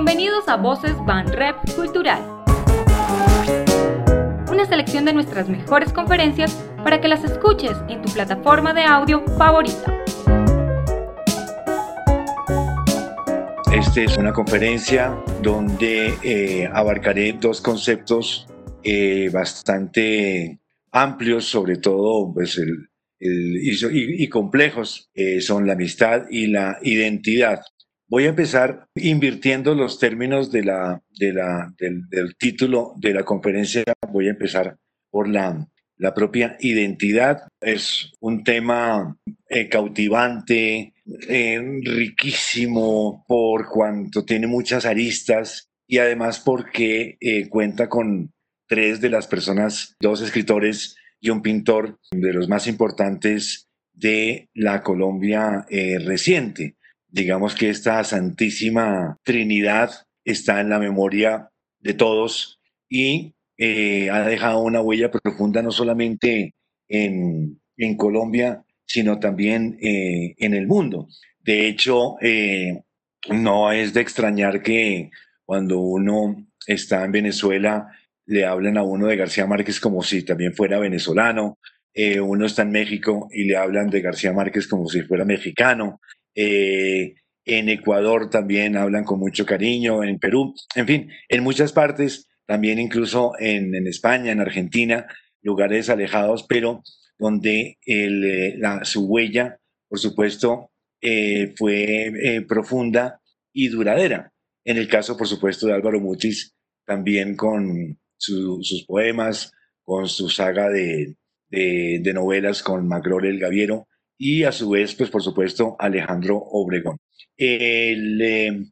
Bienvenidos a Voces Van Rep Cultural. Una selección de nuestras mejores conferencias para que las escuches en tu plataforma de audio favorita. Esta es una conferencia donde eh, abarcaré dos conceptos eh, bastante amplios, sobre todo pues, y, complejos, eh, son la amistad y la identidad. Voy a empezar invirtiendo los términos de la, de la, del, título de la conferencia. Voy a empezar por la, propia identidad. Es un tema eh, cautivante, eh, riquísimo por cuanto tiene muchas aristas y además porque cuenta con tres de las personas, dos escritores y un pintor de los más importantes de la Colombia eh, reciente. Digamos que esta santísima Trinidad está en la memoria de todos y eh, ha dejado una huella profunda no solamente en, Colombia, sino también eh, en el mundo. De hecho, no es de extrañar que cuando uno está en Venezuela le hablan a uno de García Márquez como si también fuera venezolano, eh, uno está en México y le hablan de García Márquez como si fuera mexicano, eh, en Ecuador también hablan con mucho cariño, en Perú, en fin, en muchas partes, también incluso en, España, en Argentina, lugares alejados, pero donde eh, la, su huella, por supuesto, fue profunda y duradera. En el caso, por supuesto, de Álvaro Mutis, también con sus poemas, con su saga de, de, novelas con Macrol el Gaviero y a su vez, pues por supuesto, Alejandro Obregón. El, eh,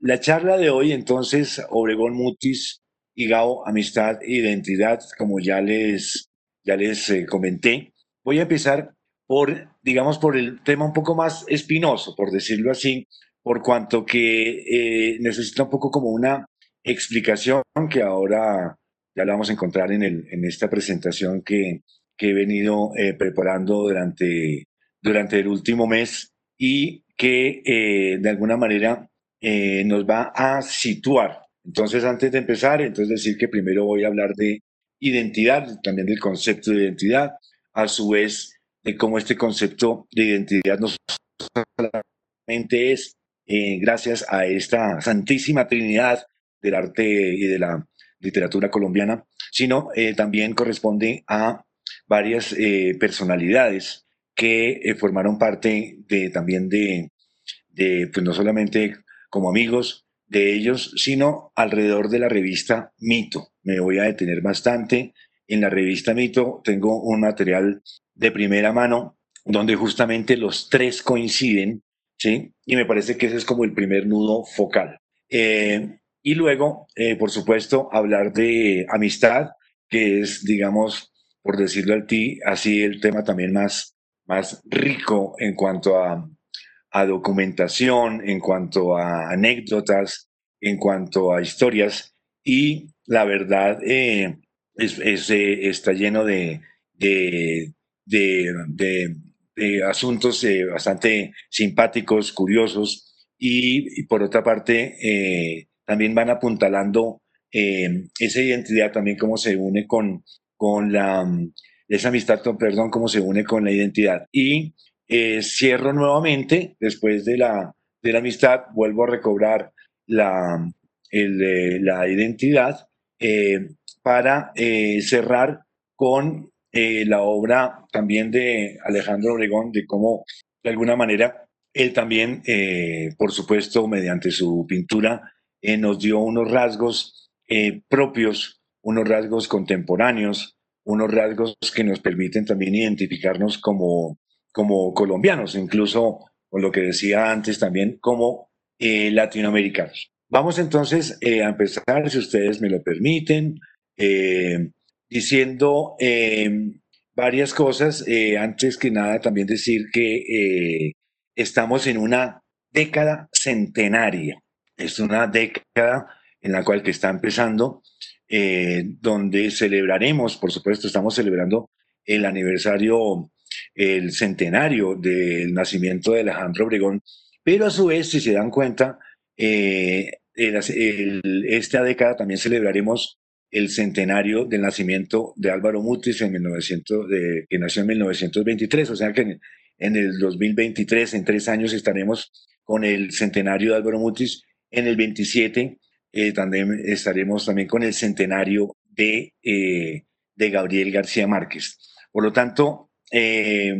la charla de hoy, entonces, Obregón Mutis y Gao, Amistad e Identidad, como ya les, ya les eh, comenté. Voy a empezar por, digamos, por el tema un poco más espinoso, por decirlo así, por cuanto que eh, necesita un poco como una explicación que ahora ya la vamos a encontrar en, el, en esta presentación que, que he venido eh, preparando durante, durante el último mes y que eh, de alguna manera eh, nos va a situar. Entonces, antes de empezar, entonces decir que primero voy a hablar de identidad, también del concepto de identidad, a su vez de cómo este concepto de identidad no solamente es gracias a esta Santísima Trinidad del arte y de la literatura colombiana, sino eh, también corresponde a varias eh, personalidades que eh, formaron parte de, también de, pues no solamente como amigos de ellos, sino alrededor de la revista Mito. Me voy a detener bastante. En la revista Mito tengo un material de primera mano donde justamente los tres coinciden, ¿sí? Y me parece que ese es como el primer nudo focal. Y luego, eh, por supuesto, hablar de amistad, que es, digamos, por decirlo así, el tema también más, más rico en cuanto a, a documentación, en cuanto a anécdotas, en cuanto a historias. Y la verdad eh, es, eh, está lleno de, de, de, de asuntos bastante simpáticos, curiosos. Y, y por otra parte, también van apuntalando eh, esa identidad, también cómo se une con, con la, esa amistad, perdón, cómo se une con la identidad. Y eh, cierro nuevamente, después de la, de la amistad, vuelvo a recobrar la, el, la identidad eh, para cerrar con la obra también de Alejandro Obregón, de cómo de alguna manera él también, por supuesto, mediante su pintura, eh, nos dio unos rasgos eh, propios, unos rasgos contemporáneos, unos rasgos que nos permiten también identificarnos como, como colombianos, incluso con lo que decía antes también como eh, latinoamericanos. Vamos entonces a empezar, si ustedes me lo permiten, diciendo varias cosas. antes que nada, también decir que estamos en una década centenaria es una década en la cual que está empezando, eh, donde celebraremos, por supuesto, estamos celebrando el aniversario, el centenario del nacimiento de Alejandro Obregón, pero a su vez, si se dan cuenta, esta década también celebraremos el centenario del nacimiento de Álvaro Mutis, en 1900, de, que nació en 1923, o sea que en, el 2023, en tres años, estaremos con el centenario de Álvaro Mutis, en el 27 eh, también estaremos también con el centenario de, eh, de Gabriel García Márquez. Por lo tanto, eh,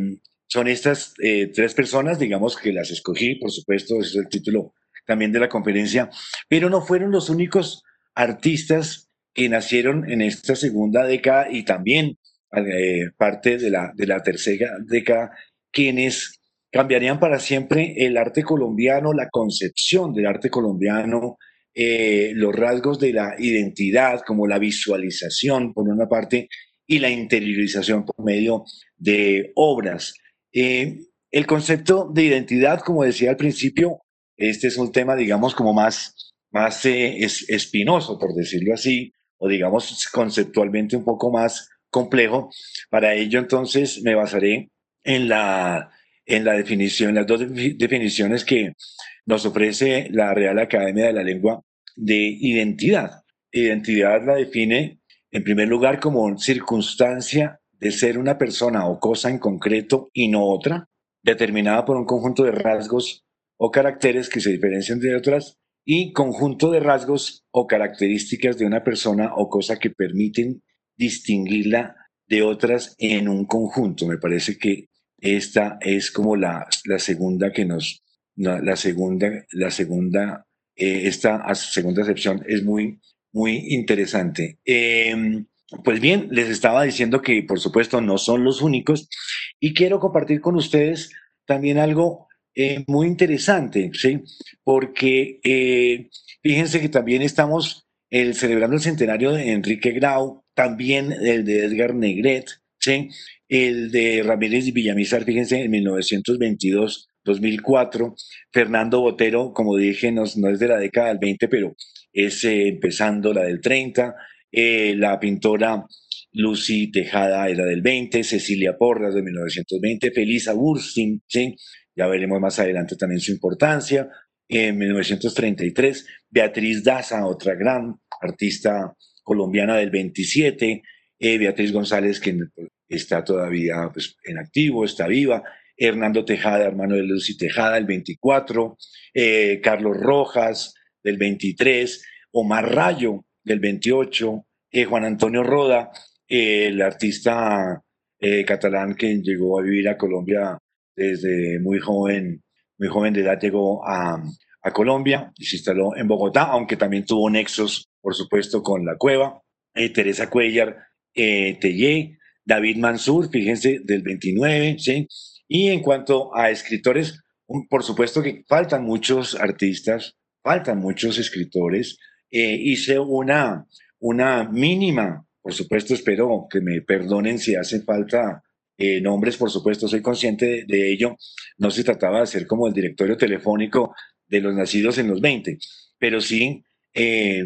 son estas tres personas, digamos, que las escogí, por supuesto, ese es el título también de la conferencia, pero no fueron los únicos artistas que nacieron en esta segunda década y también eh, parte de la, de la tercera década, quienes cambiarían para siempre el arte colombiano, la concepción del arte colombiano, eh, los rasgos de la identidad, como la visualización, por una parte, y la interiorización por medio de obras. Eh, el concepto de identidad, como decía al principio, este es un tema, digamos, como más, más espinoso, por decirlo así, o digamos conceptualmente un poco más complejo. Para ello entonces me basaré en la, en la definición, las dos definiciones que nos ofrece la Real Academia de la Lengua de identidad. Identidad la define en primer lugar como circunstancia de ser una persona o cosa en concreto y no otra, determinada por un conjunto de rasgos o caracteres que se diferencian de otras y conjunto de rasgos o características de una persona o cosa que permiten distinguirla de otras en un conjunto. Me parece que esta es como la, segunda que nos, la, segunda, la segunda, eh, esta segunda acepción es muy, muy interesante. Em, pues bien, les estaba diciendo que por supuesto no son los únicos y quiero compartir con ustedes también algo eh, muy interesante, ¿sí? Porque eh, fíjense que también estamos el, celebrando el centenario de Enrique Grau, también el de Edgar Negret, ¿sí? El de Ramírez y Villamizar, fíjense, en 1922. 2004, Fernando Botero, como dije, no, es de la década del 20, pero es eh, empezando la del 30, la pintora Lucy Tejada era del 20, Cecilia Porras de 1920, Felisa Burstin, ya veremos más adelante también su importancia. En 1933, Beatriz Daza, otra gran artista colombiana del 27, eh, Beatriz González, que está todavía pues, en activo, está viva, Hernando Tejada, hermano de Lucy Tejada, el 24, eh, Carlos Rojas, del 23, Omar Rayo, del 28, eh, Juan Antonio Roda, el artista catalán que llegó a vivir a Colombia desde muy joven, muy joven de edad llegó a, Colombia y se instaló en Bogotá, aunque también tuvo nexos, por supuesto, con la cueva. Eh, Teresa Cuellar eh, Tellé, David Mansur, fíjense, del 29, ¿sí? Y en cuanto a escritores, por supuesto que faltan muchos artistas, faltan muchos escritores. Eh, hice una, una mínima, por supuesto, espero que me perdonen si hace falta eh, nombres, por supuesto, soy consciente de, ello. No se trataba de ser como el directorio telefónico de los nacidos en los 20, pero sí eh,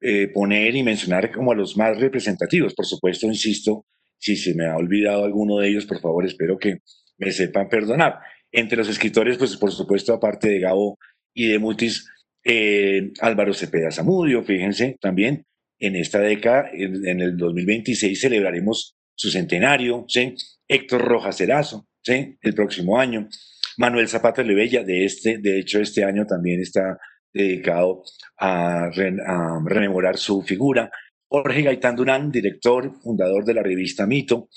eh, poner y mencionar como a los más representativos. Por supuesto, insisto, si se me ha olvidado alguno de ellos, por favor, espero que me sepan perdonar. Entre los escritores, pues por supuesto, aparte de Gabo y de Mutis, Álvaro Cepeda Zamudio, fíjense, también en esta década, en el 2026, celebraremos su centenario, ¿sí? Héctor Rojas Erazo, ¿sí? El próximo año. Manuel Zapata Lebella, de, este, de hecho, este año también está dedicado a, rememorar su figura. Jorge Gaitán Durán, director, fundador de la revista Mito,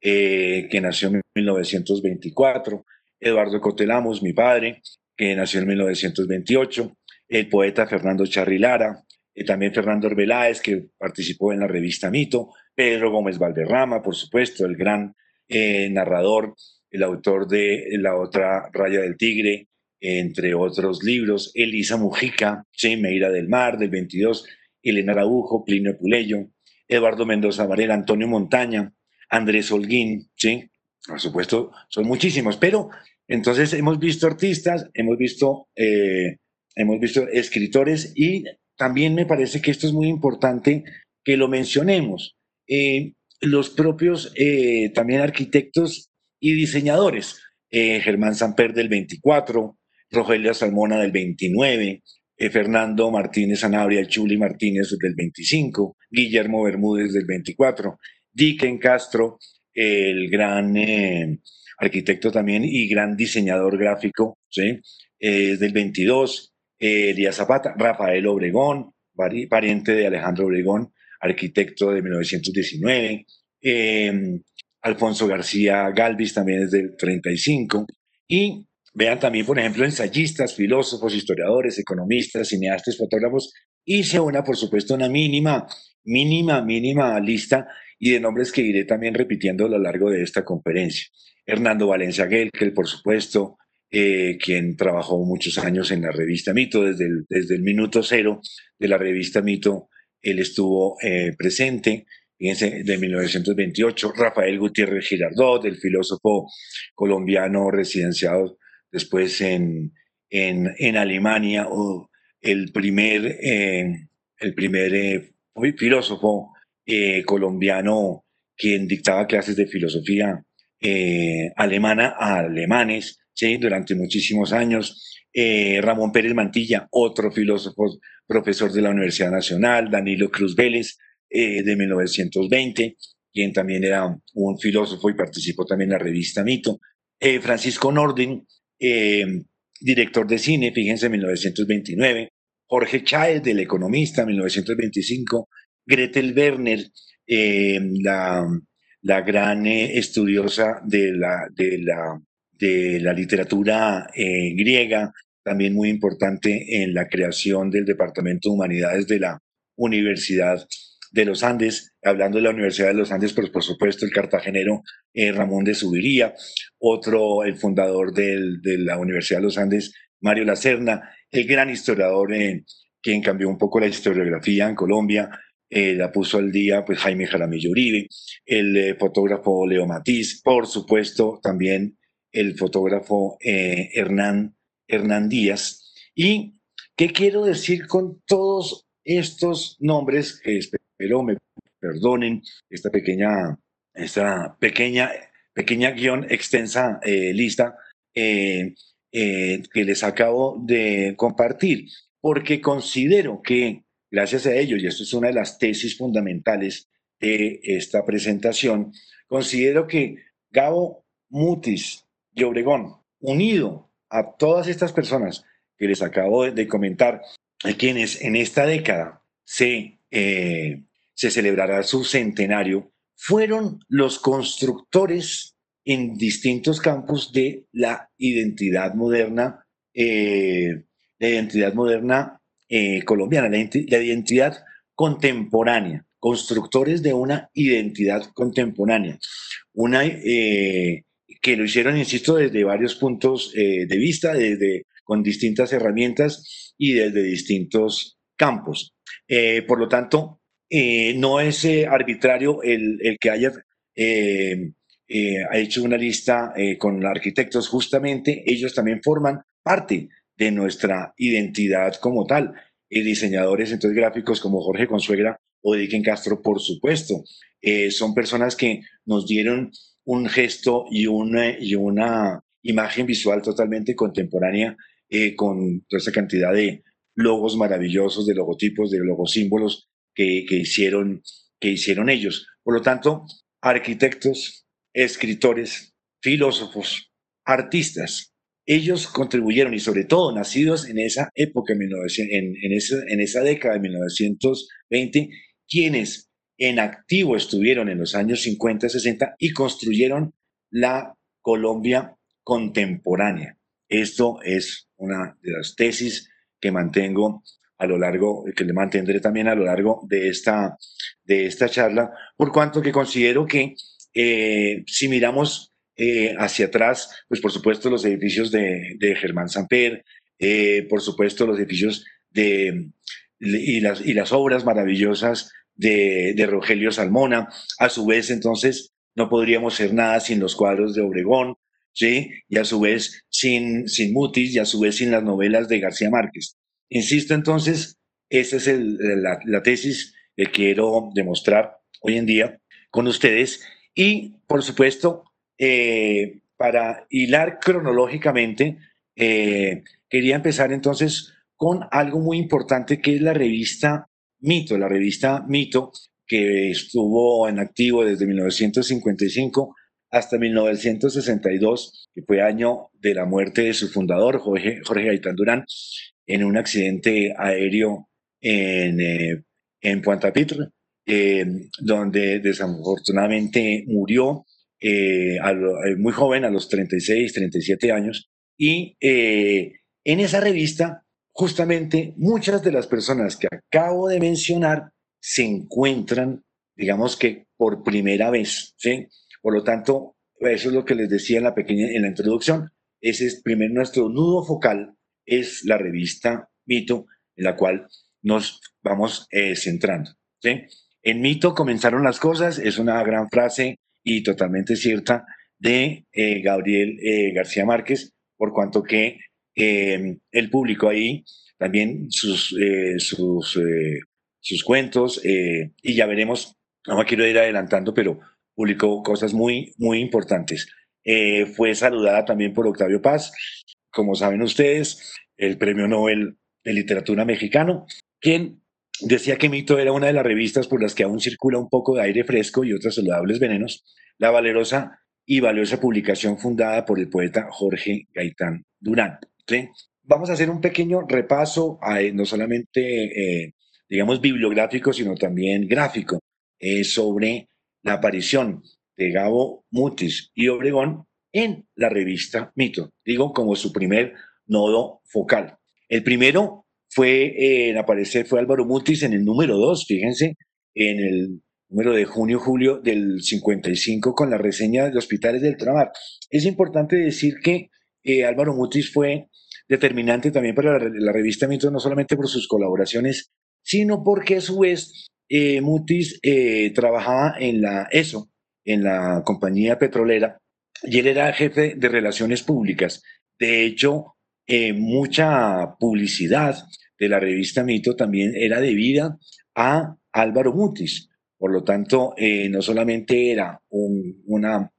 eh, que nació en 1924. Eduardo Cotelamos, mi padre, que nació en 1928. El poeta Fernando Charrilara, eh, también Fernando Orbeláez, que participó en la revista Mito. Pedro Gómez Valderrama, por supuesto, el gran eh, narrador, el autor de La otra raya del tigre, entre otros libros, Elisa Mujica, ¿sí? Meira del Mar, del 22, Elena Araujo, Plinio Puleyo, Eduardo Mendoza Varela, Antonio Montaña, Andrés Holguín, ¿sí? Por supuesto, son muchísimos, pero entonces hemos visto artistas, hemos visto, eh, hemos visto escritores y también me parece que esto es muy importante que lo mencionemos. Eh, los propios eh, también arquitectos y diseñadores. Germán Samper del 24, Rogelio Salmona del 29, eh, Fernando Martínez Sanabria, Chuli Martínez del 25, Guillermo Bermúdez del 24, Dicken Castro, el gran eh, arquitecto también y gran diseñador gráfico, ¿sí? del 22, Elías Zapata, Rafael Obregón, pariente de Alejandro Obregón, arquitecto de 1919, em, Alfonso García Galvis también es del 35, y vean también, por ejemplo, ensayistas, filósofos, historiadores, economistas, cineastas, fotógrafos, hice una, por supuesto, una mínima, mínima, mínima lista y de nombres que iré también repitiendo a lo largo de esta conferencia. Hernando Valencia Gelkel, por supuesto, eh, quien trabajó muchos años en la revista Mito, desde el, desde el minuto cero de la revista Mito, él estuvo eh, presente, fíjense, de 1928, Rafael Gutiérrez Girardot, el filósofo colombiano residenciado después en, en, Alemania, o el primer, eh, el primer filósofo colombiano quien dictaba clases de filosofía alemana a alemanes, ¿sí? durante muchísimos años. Eh, Ramón Pérez Mantilla, otro filósofo, profesor de la Universidad Nacional, Danilo Cruz Vélez, eh, de 1920, quien también era un filósofo y participó también en la revista Mito. Eh, Francisco Norden, director de cine, fíjense, 1929. Jorge Cháez, del Economista, 1925. Gretel Werner, la, la, gran estudiosa de la, de la de la literatura eh, griega, también muy importante en la creación del Departamento de Humanidades de la Universidad de los Andes, hablando de la Universidad de los Andes, pero por supuesto el cartagenero eh, Ramón de Subiría, otro, el fundador de la Universidad de los Andes, Mario Lacerna, el gran historiador eh, quien cambió un poco la historiografía en Colombia, la puso al día pues Jaime Jaramillo Uribe, el fotógrafo Leo Matiz, por supuesto también el fotógrafo eh, Hernán, Hernán Díaz. ¿Y qué quiero decir con todos estos nombres? Que espero me perdonen esta pequeña, esta pequeña, pequeña guion extensa eh, lista eh, que les acabo de compartir, porque considero que gracias a ello, y esto es una de las tesis fundamentales de esta presentación, considero que Gabo Mutis y Obregón, unido a todas estas personas que les acabo de comentar, a quienes en esta década se, eh, se celebrará su centenario, fueron los constructores en distintos campos de la identidad moderna, eh, la identidad moderna eh, colombiana, la, identidad contemporánea, constructores de una identidad contemporánea, una que lo hicieron, insisto, desde varios puntos eh, de vista, desde, con distintas herramientas y desde distintos campos. Eh, por lo tanto, eh, no es arbitrario el, el, que haya hecho una lista con arquitectos, justamente ellos también forman parte de nuestra identidad como tal. diseñadores entonces gráficos como Jorge Consuegra o Dicken Castro, por supuesto, son personas que nos dieron un gesto y una, y una imagen visual totalmente contemporánea eh, con toda esa cantidad de logos maravillosos, de logotipos, de logosímbolos que, que, hicieron, que hicieron ellos. Por lo tanto, arquitectos, escritores, filósofos, artistas, ellos contribuyeron y sobre todo nacidos en esa época, en, en, esa, en esa década de 1920, quienes en activo estuvieron en los años 50, 60 y construyeron la Colombia contemporánea. Esto es una de las tesis que mantengo a lo largo, que le mantendré también a lo largo de esta, de esta charla, por cuanto que considero que eh, si miramos eh, hacia atrás, pues por supuesto los edificios de, Germán Samper, eh, por supuesto los edificios de, y, las, y las obras maravillosas de, Rogelio Salmona. A su vez, entonces, no podríamos ser nada sin los cuadros de Obregón, ¿sí? Y a su vez sin, sin Mutis y a su vez sin las novelas de García Márquez. Insisto, entonces, esa es la, tesis que quiero demostrar hoy en día con ustedes. Y, por supuesto, eh, para hilar cronológicamente, eh, quería empezar entonces con algo muy importante que es la revista Mito, la revista Mito, que estuvo en activo desde 1955 hasta 1962, que fue año de la muerte de su fundador, Jorge, Jorge Gaitán Durán, en un accidente aéreo en, eh, en Puerto eh, donde desafortunadamente murió eh, muy joven, a los 36, 37 años. Y en esa revista, justamente muchas de las personas que acabo de mencionar se encuentran, digamos que por primera vez, ¿sí? Por lo tanto, eso es lo que les decía en la pequeña, en la introducción. Ese es primero nuestro nudo focal, es la revista Mito, en la cual nos vamos eh, centrando. ¿sí? En Mito comenzaron las cosas, es una gran frase y totalmente cierta de eh, Gabriel eh, García Márquez, por cuanto que él publicó ahí también sus, sus sus cuentos eh, y ya veremos, no me quiero ir adelantando, pero publicó cosas muy, muy importantes. Eh, fue saludada también por Octavio Paz, como saben ustedes, el Premio Nobel de Literatura Mexicano, quien decía que Mito era una de las revistas por las que aún circula un poco de aire fresco y otros saludables venenos, la valerosa y valiosa publicación fundada por el poeta Jorge Gaitán Durán. Vamos a hacer un pequeño repaso, a, no solamente eh, digamos, bibliográfico, sino también gráfico, eh, sobre la aparición de Gabo Mutis y Obregón en la revista Mito, digo, como su primer nodo focal. El primero fue eh, en aparecer fue Álvaro Mutis en el número 2, fíjense, en el número de junio-julio del 55 con la reseña de hospitales del Tramar. Es importante decir que eh, Álvaro Mutis fue determinante también para la, la, revista Mito, no solamente por sus colaboraciones sino porque a su vez eh, Mutis eh, trabajaba en la ESO, en la compañía petrolera, y él era jefe de relaciones públicas. De hecho, eh, mucha publicidad de la revista Mito también era debida a Álvaro Mutis. Por lo tanto, no solamente era un, una,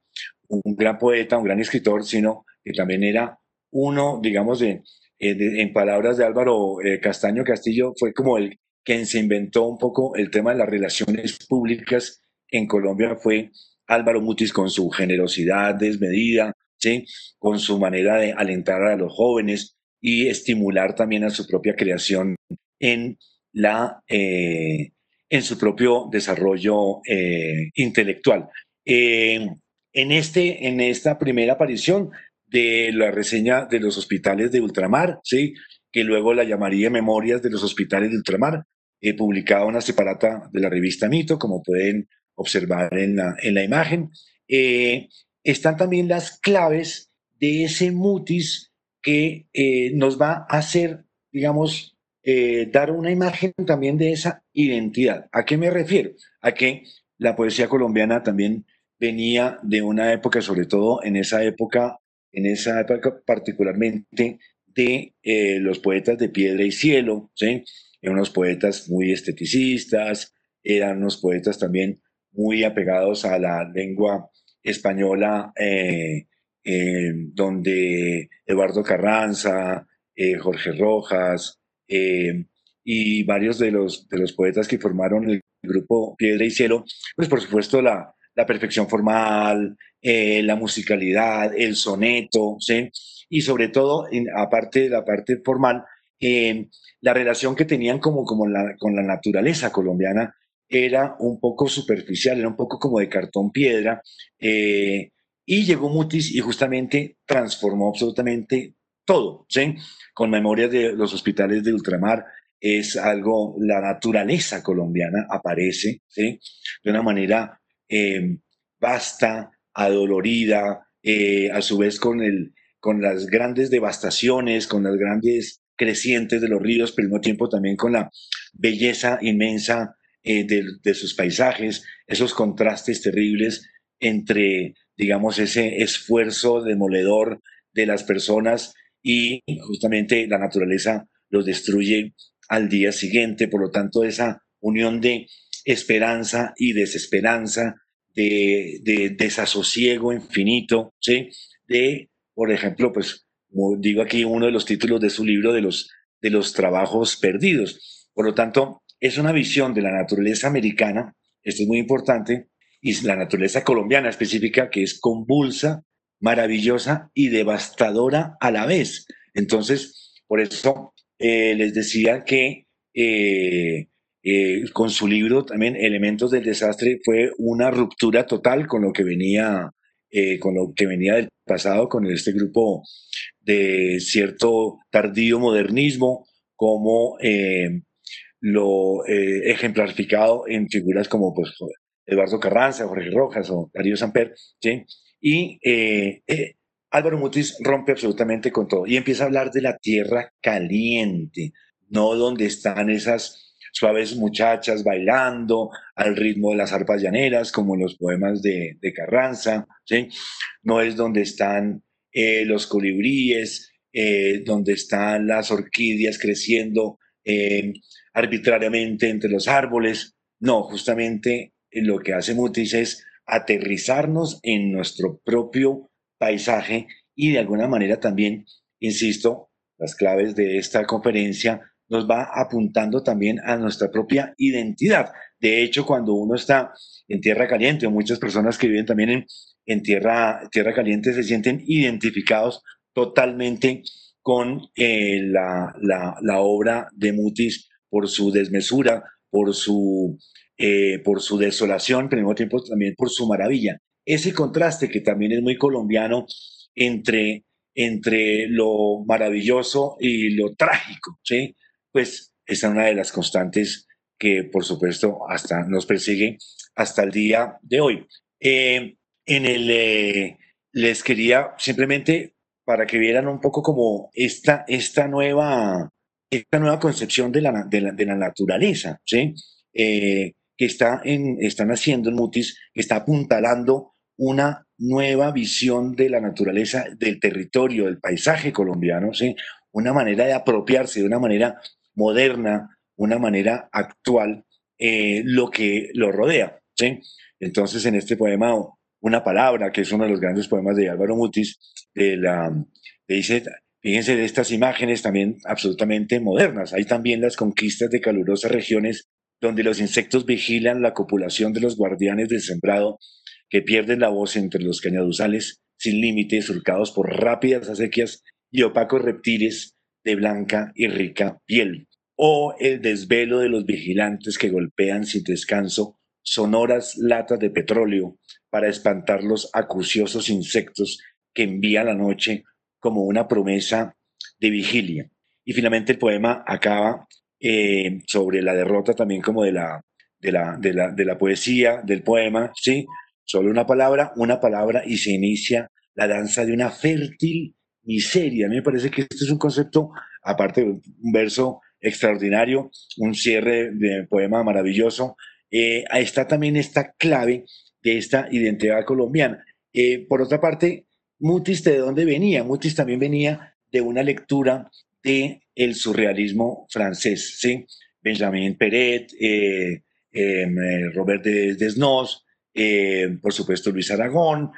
un gran poeta, un gran escritor, sino que también era uno, digamos, de, en palabras de Álvaro Castaño Castillo, fue como el, quien se inventó un poco el tema de las relaciones públicas en Colombia fue Álvaro Mutis con su generosidad desmedida, ¿sí? con su manera de alentar a los jóvenes y estimular también a su propia creación en, la, eh, en su propio desarrollo eh, intelectual. Eh, en, este, en esta primera aparición de la reseña de los hospitales de ultramar, ¿sí? que luego la llamaría Memorias de los Hospitales de Ultramar, He publicado una separata de la revista Mito, como pueden observar en la, en la imagen. Eh, están también las claves de ese mutis que eh, nos va a hacer, digamos, eh, dar una imagen también de esa identidad. ¿A qué me refiero? A que la poesía colombiana también venía de una época, sobre todo en esa época, en esa época particularmente de los poetas de piedra y cielo, ¿sí? Eran unos poetas muy esteticistas, eran unos poetas también muy apegados a la lengua española, eh, eh, donde Eduardo Carranza, eh, Jorge Rojas y varios de los, de los poetas que formaron el grupo Piedra y Cielo, pues por supuesto la, la perfección formal, la musicalidad, el soneto, ¿sí? y sobre todo, aparte de la parte formal, la relación que tenían como, como la, con la naturaleza colombiana era un poco superficial, era un poco como de cartón piedra. Eh, y llegó Mutis y justamente transformó absolutamente todo, ¿sí? Con memorias de los hospitales de ultramar, es algo, la naturaleza colombiana aparece, ¿sí? De una manera eh, vasta, adolorida, eh, a su vez con, el, con las grandes devastaciones, con las grandes crecientes de los ríos, pero al mismo tiempo también con la belleza inmensa eh, de, sus paisajes, esos contrastes terribles entre, digamos, ese esfuerzo demoledor de las personas y justamente la naturaleza los destruye al día siguiente. Por lo tanto, esa unión de esperanza y desesperanza, de, de desasosiego infinito, ¿sí? De, por ejemplo, pues como digo aquí, uno de los títulos de su libro, de los de los trabajos perdidos. Por lo tanto, es una visión de la naturaleza americana, esto es muy importante, y la naturaleza colombiana específica, que es convulsa, maravillosa y devastadora a la vez. Entonces, por eso eh, les decía que eh, eh, con su libro también Elementos del Desastre fue una ruptura total con lo que venía, con lo que venía del pasado, con este grupo de cierto tardío modernismo, como lo ejemplarificado en figuras como pues, Eduardo Carranza, Jorge Rojas o Darío Samper, ¿sí? Y eh, eh, Álvaro Mutis rompe absolutamente con todo y empieza a hablar de la tierra caliente, no donde están esas suaves muchachas bailando al ritmo de las arpas llaneras, como en los poemas de, Carranza, ¿sí? no es donde están eh, los colibríes, donde están las orquídeas creciendo arbitrariamente entre los árboles, no, justamente lo que hace Mutis es aterrizarnos en nuestro propio paisaje y de alguna manera también, insisto, las claves de esta conferencia nos va apuntando también a nuestra propia identidad. De hecho, cuando uno está en tierra caliente, muchas personas que viven también en, en tierra, tierra caliente se sienten identificados totalmente con eh, la, la, la obra de Mutis por su desmesura, por su eh, por su desolación, pero al mismo tiempo también por su maravilla. Ese contraste que también es muy colombiano entre, entre lo maravilloso y lo trágico, ¿sí? Pues es una de las constantes que, por supuesto, hasta nos persigue hasta el día de hoy. Eh, en el, eh, les quería simplemente para que vieran un poco como esta, esta, nueva, esta nueva concepción de la, de la, naturaleza, ¿sí? que está están haciendo en Mutis, que está apuntalando una nueva visión de la naturaleza, del territorio, del paisaje colombiano, ¿sí? una manera de apropiarse de una manera moderna, una manera actual, eh, lo que lo rodea. ¿sí? Entonces, en este poema, una palabra, que es uno de los grandes poemas de Álvaro Mutis, de la, dice, fíjense de estas imágenes también absolutamente modernas. Hay también las conquistas de calurosas regiones donde los insectos vigilan la copulación de los guardianes del sembrado que pierden la voz entre los cañaduzales sin límites, surcados por rápidas acequias y opacos reptiles de blanca y rica piel, o el desvelo de los vigilantes que golpean sin descanso sonoras latas de petróleo para espantar los acuciosos insectos que envía la noche como una promesa de vigilia. Y finalmente el poema acaba eh, sobre la derrota también como de la, de la, de, la, de la poesía, del poema, ¿sí? Solo una palabra, una palabra y se inicia la danza de una fértil miseria. A mí me parece que este es un concepto, aparte de un verso extraordinario, un cierre de poema maravilloso, eh, está también esta clave de esta identidad colombiana. Eh, por otra parte, Mutis, ¿de dónde venía? Mutis también venía de una lectura de el surrealismo francés, ¿sí? Benjamin Peret, eh, em, eh, Robert Desnos, eh, por supuesto Luis Aragón,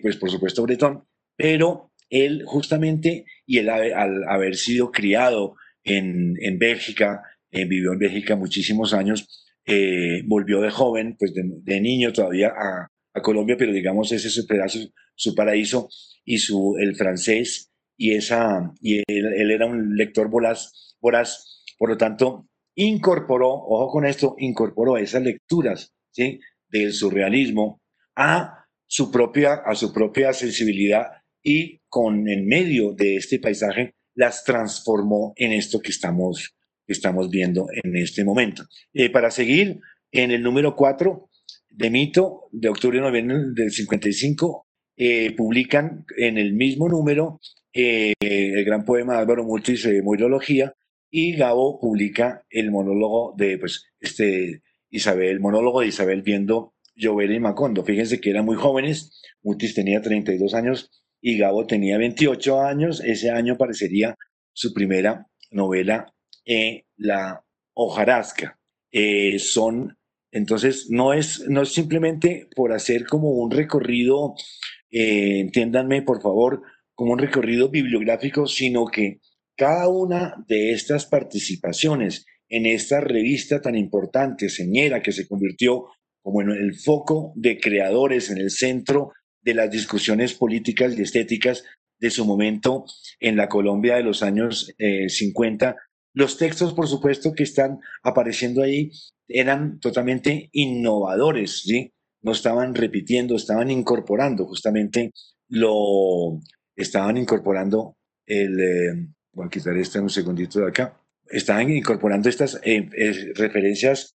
pues por supuesto Breton, pero él justamente, y él al haber sido criado en, en Bélgica, vivió en Bélgica muchísimos años, volvió de joven, pues de, niño todavía a, a, Colombia, pero digamos ese es su pedazo, su paraíso, y su, el francés y, esa, y él, era un lector voraz, voraz, por lo tanto, incorporó, ojo con esto, incorporó esas lecturas ¿sí? del surrealismo a su, propia, a su propia sensibilidad y con en medio de este paisaje las transformó en esto que estamos, estamos viendo en este momento. Eh, para seguir, en el número 4 de Mito, de octubre noviembre del 55, eh, publican en el mismo número eh, el gran poema de Álvaro Mutis, eh, y Gabo publica el monólogo de pues, este, Isabel, el monólogo de Isabel viendo llover y Macondo. Fíjense que eran muy jóvenes, Mutis tenía 32 años y Gabo tenía 28 años, ese año parecería su primera novela, eh, La hojarasca. Eh, son, entonces, no es, no es simplemente por hacer como un recorrido, entiéndanme por favor, como un recorrido bibliográfico, sino que cada una de estas participaciones en esta revista tan importante, Señera, que se convirtió como en el foco de creadores, en el centro de las discusiones políticas y estéticas de su momento en la Colombia de los años 50. Eh, los textos, por supuesto, que están apareciendo ahí eran totalmente innovadores, ¿sí? No estaban repitiendo, estaban incorporando justamente lo, estaban incorporando el, eh, voy a quitar este un segundito de acá, estaban incorporando estas eh, referencias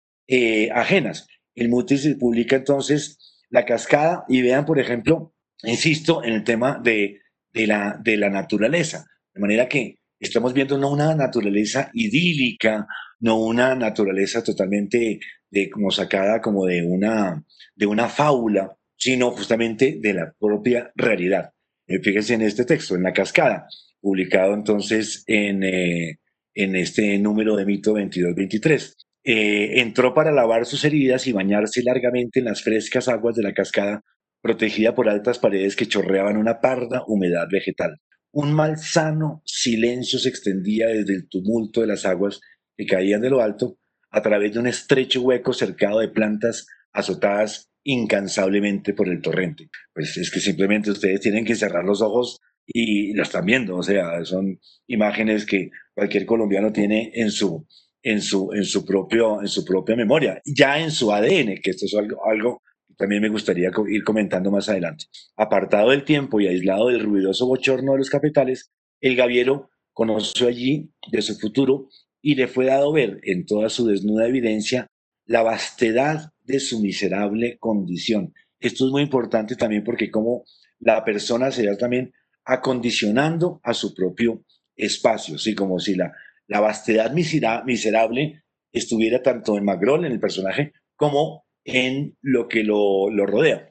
ajenas. El Mutis publica entonces la cascada y vean, por ejemplo, insisto en el tema de de la, de la naturaleza. De manera que estamos viendo no una naturaleza idílica, no una naturaleza totalmente de, como sacada como de una, de una fábula, sino justamente de la propia realidad. Eh, fíjense en este texto, en la cascada, publicado entonces en, eh, en este número de mito 22-23. Eh, entró para lavar sus heridas y bañarse largamente en las frescas aguas de la cascada protegida por altas paredes que chorreaban una parda humedad vegetal. Un malsano silencio se extendía desde el tumulto de las aguas que caían de lo alto a través de un estrecho hueco cercado de plantas azotadas incansablemente por el torrente. Pues es que simplemente ustedes tienen que cerrar los ojos y lo están viendo, o sea, son imágenes que cualquier colombiano tiene en su, en su, en su, propio, en su propia memoria, ya en su ADN, que esto es algo también me gustaría ir comentando más adelante. Apartado del tiempo y aislado del ruidoso bochorno de los capitales, el Gaviero conoció allí de su futuro y le fue dado ver en toda su desnuda evidencia la vastedad de su miserable condición. Esto es muy importante también porque como la persona se va también acondicionando a su propio espacio, así como si la, la vastedad miserable estuviera tanto en Magrol, en el personaje, como en lo que lo, rodea.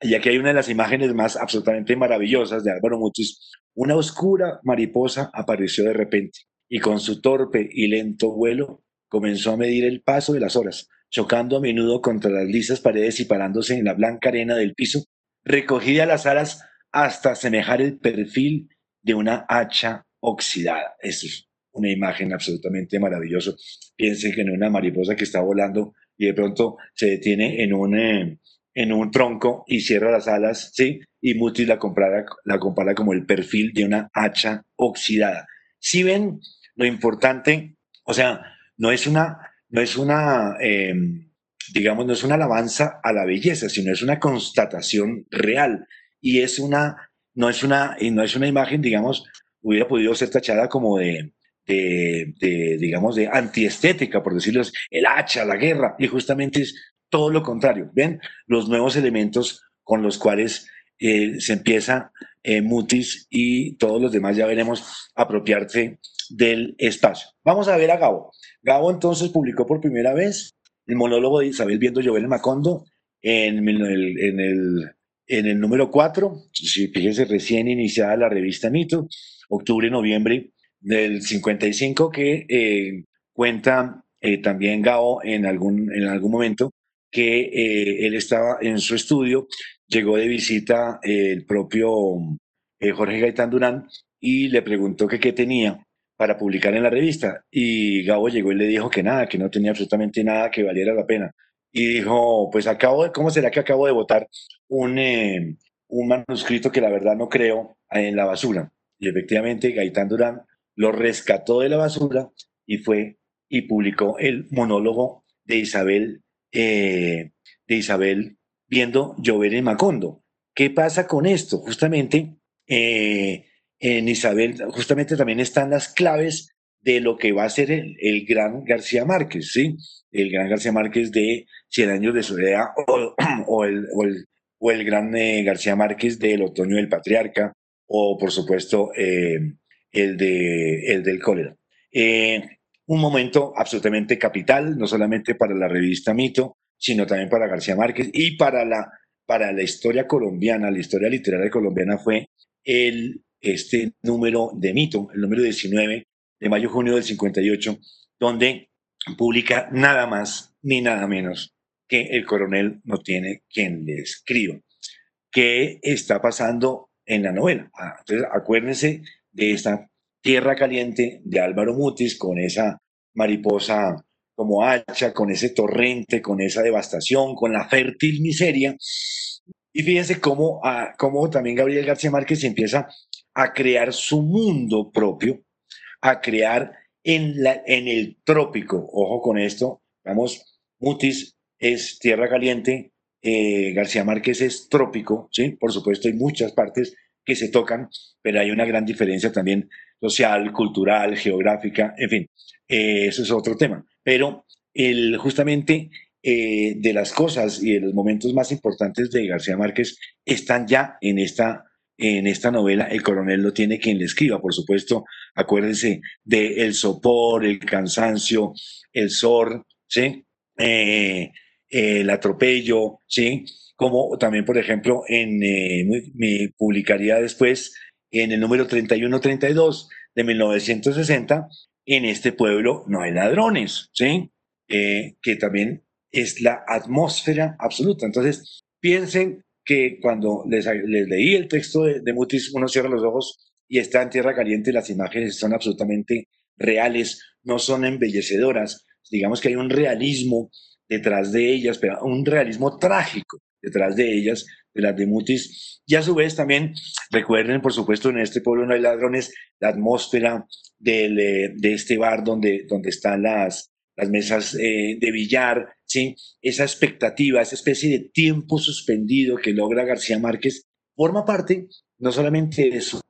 Y aquí hay una de las imágenes más absolutamente maravillosas de Álvaro Mutis. Una oscura mariposa apareció de repente y con su torpe y lento vuelo comenzó a medir el paso de las horas, chocando a menudo contra las lisas paredes y parándose en la blanca arena del piso, recogida las alas hasta semejar el perfil de una hacha oxidada. Esto es una imagen absolutamente maravillosa. Piensen que en una mariposa que está volando y de pronto se detiene en un, eh, en un tronco y cierra las alas, ¿sí? Y Mutis la compara, la compara como el perfil de una hacha oxidada. Si ven lo importante, o sea, no es una, no es una, em, digamos, no es una alabanza a la belleza, sino es una constatación real y es una, no es una, y no es una imagen, digamos, hubiera podido ser tachada como de, de, digamos, de antiestética, por decirlo así, el hacha, la guerra, y justamente es todo lo contrario. ¿Ven? Los nuevos elementos con los cuales eh, se empieza eh, Mutis y todos los demás ya veremos apropiarse del espacio. Vamos a ver a Gabo. Gabo entonces publicó por primera vez el monólogo de Isabel viendo llover en Macondo en el, en el, en el número 4, si fíjense, recién iniciada la revista Mito, octubre-noviembre del 55 que eh, cuenta eh, también Gao en algún, en algún momento que eh, él estaba en su estudio, llegó de visita el propio Jorge Gaitán Durán y le preguntó que qué tenía para publicar en la revista. Y Gabo llegó y le dijo que nada, que no tenía absolutamente nada que valiera la pena. Y dijo, pues acabo de, ¿cómo será que acabo de votar un, un manuscrito que la verdad no creo en la basura? Y efectivamente Gaitán Durán lo rescató de la basura y fue y publicó el monólogo de Isabel, eh, de Isabel viendo llover en Macondo. ¿Qué pasa con esto? Justamente eh, en Isabel, justamente también están las claves de lo que va a ser el, gran García Márquez, ¿sí? El gran García Márquez de Cien años de soledad o, el, o, el, gran eh, García Márquez del Otoño del Patriarca o, por supuesto, el, de, el del cólera. Eh, un momento absolutamente capital, no solamente para la revista Mito, sino también para García Márquez y para la, para la historia colombiana, la historia literaria colombiana fue el, este número de Mito, el número 19 de mayo-junio del 58, donde publica nada más ni nada menos que el coronel no tiene quien le escriba. ¿Qué está pasando en la novela? Ah, entonces, acuérdense de esta Tierra Caliente de Álvaro Mutis, con esa mariposa como hacha, con ese torrente, con esa devastación, con la fértil miseria. Y fíjense cómo, ah, cómo también Gabriel García Márquez empieza a crear su mundo propio, a crear en, la, en el trópico. Ojo con esto, vamos, Mutis es tierra caliente, eh, García Márquez es trópico, ¿sí? Por supuesto, hay muchas partes que se tocan, pero hay una gran diferencia también social, cultural, geográfica, en fin, eh, eso es otro tema. Pero el, justamente eh, de las cosas y de los momentos más importantes de García Márquez están ya en esta, en esta novela. El coronel lo tiene quien le escriba, por supuesto. Acuérdense de El sopor, el cansancio, el sor, ¿sí? Eh, el atropello, ¿sí? Como también, por ejemplo, en, me publicaría después en el número 3132 de 1960, en este pueblo no hay ladrones, ¿sí? Eh, que también es la atmósfera absoluta. Entonces, piensen que cuando les, leí el texto de, Mutis, uno cierra los ojos y está en tierra caliente, las imágenes son absolutamente reales, no son embellecedoras. Digamos que hay un realismo detrás de ellas, pero un realismo trágico detrás de ellas, de las de Mutis. Y a su vez también recuerden, por supuesto, en este pueblo no hay ladrones, la atmósfera eh, de este bar donde, donde están las, las mesas eh, de billar, ¿sí? esa expectativa, esa especie de tiempo suspendido que logra García Márquez, forma parte no solamente de su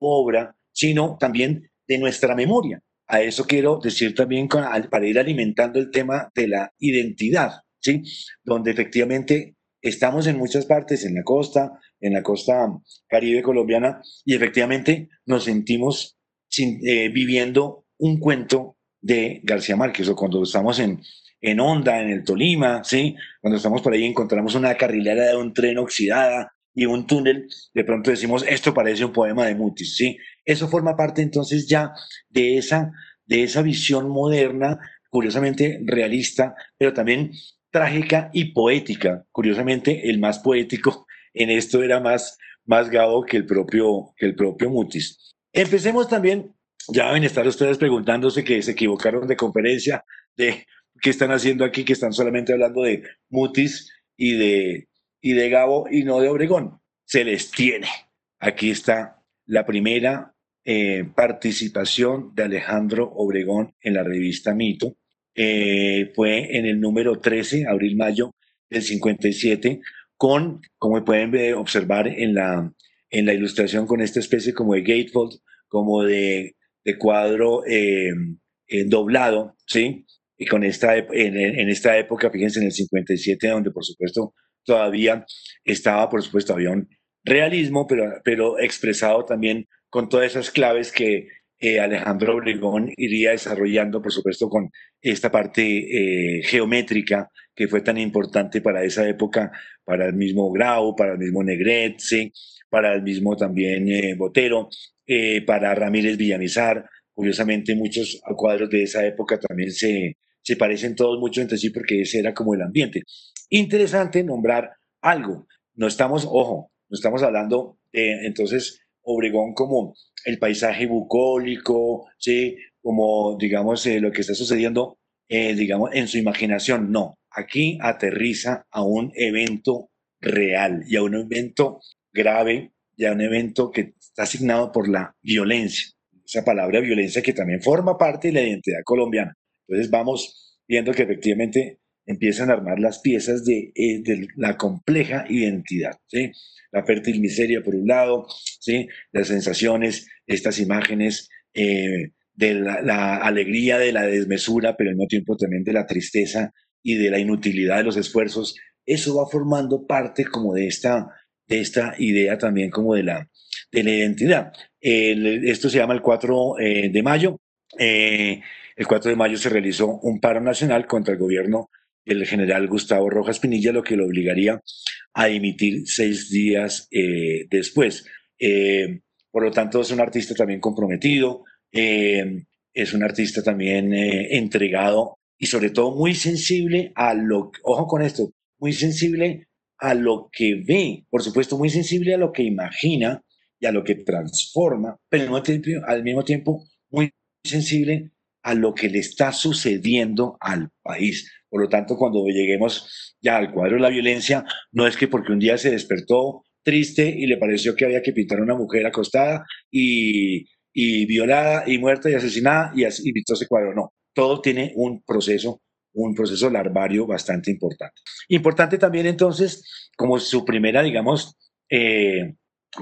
obra, sino también de nuestra memoria. A eso quiero decir también para ir alimentando el tema de la identidad. ¿Sí? Donde efectivamente estamos en muchas partes, en la costa, en la costa caribe colombiana, y efectivamente nos sentimos eh, viviendo un cuento de García Márquez, o cuando estamos en, en Honda, en el Tolima, ¿sí? Cuando estamos por ahí encontramos una carrilera de un tren oxidada y un túnel, de pronto decimos, esto parece un poema de Mutis, ¿sí? Eso forma parte entonces ya de esa, de esa visión moderna, curiosamente realista, pero también trágica y poética. Curiosamente, el más poético en esto era más, más Gabo que el propio, que el propio Mutis. Empecemos también, ya deben estar ustedes preguntándose que se equivocaron de conferencia, de qué están haciendo aquí, que están solamente hablando de Mutis y de, y de Gabo y no de Obregón. Se les tiene. Aquí está la primera eh, participación de Alejandro Obregón en la revista Mito eh, fue en el número 13, abril-mayo del 57, con, como pueden observar en la, en la ilustración, con esta especie como de gatefold, como de, de cuadro eh, doblado, ¿sí? Y con esta, en, en, esta época, fíjense, en el 57, donde por supuesto todavía estaba, por supuesto, había un realismo, pero, pero expresado también con todas esas claves que eh, Alejandro Obregón iría desarrollando, por supuesto, con esta parte eh, geométrica que fue tan importante para esa época, para el mismo Grau, para el mismo Negrete, para el mismo también eh, Botero, para Ramírez Villamizar. Curiosamente, muchos cuadros de esa época también se, se parecen todos mucho entre sí porque ese era como el ambiente. Interesante nombrar algo. No estamos, ojo, no estamos hablando de, entonces, Obregón como el paisaje bucólico, ¿sí? como digamos eh, lo que está sucediendo eh, digamos en su imaginación. No, aquí aterriza a un evento real y a un evento grave y a un evento que está asignado por la violencia. Esa palabra violencia que también forma parte de la identidad colombiana. Entonces vamos viendo que efectivamente empiezan a armar las piezas de, eh, de la compleja identidad. ¿sí? la fértil miseria por un lado, las sensaciones, estas imágenes eh, de la, alegría, de la desmesura, pero al mismo tiempo también de la tristeza y de la inutilidad de los esfuerzos, eso va formando parte como de esta, de esta idea también como de la, de la identidad. esto se llama el 4 eh, de mayo. El 4 de mayo se realizó un paro nacional contra el gobierno del general Gustavo Rojas Pinilla, lo que lo obligaría a dimitir seis días eh, después. Eh, por lo tanto, es un artista también comprometido, eh, es un artista también entregado y sobre todo muy sensible a lo, ojo con esto, muy sensible a lo que ve, por supuesto, muy sensible a lo que imagina y a lo que transforma, pero al mismo tiempo muy sensible a lo que le está sucediendo al país. Por lo tanto, cuando lleguemos ya al cuadro de la violencia, no es que porque un día se despertó triste y le pareció que había que pintar a una mujer acostada y, violada y muerta y asesinada y, así, pintó ese cuadro. No, todo tiene un proceso, un proceso larvario bastante importante. Importante también entonces, como su primera, digamos, eh,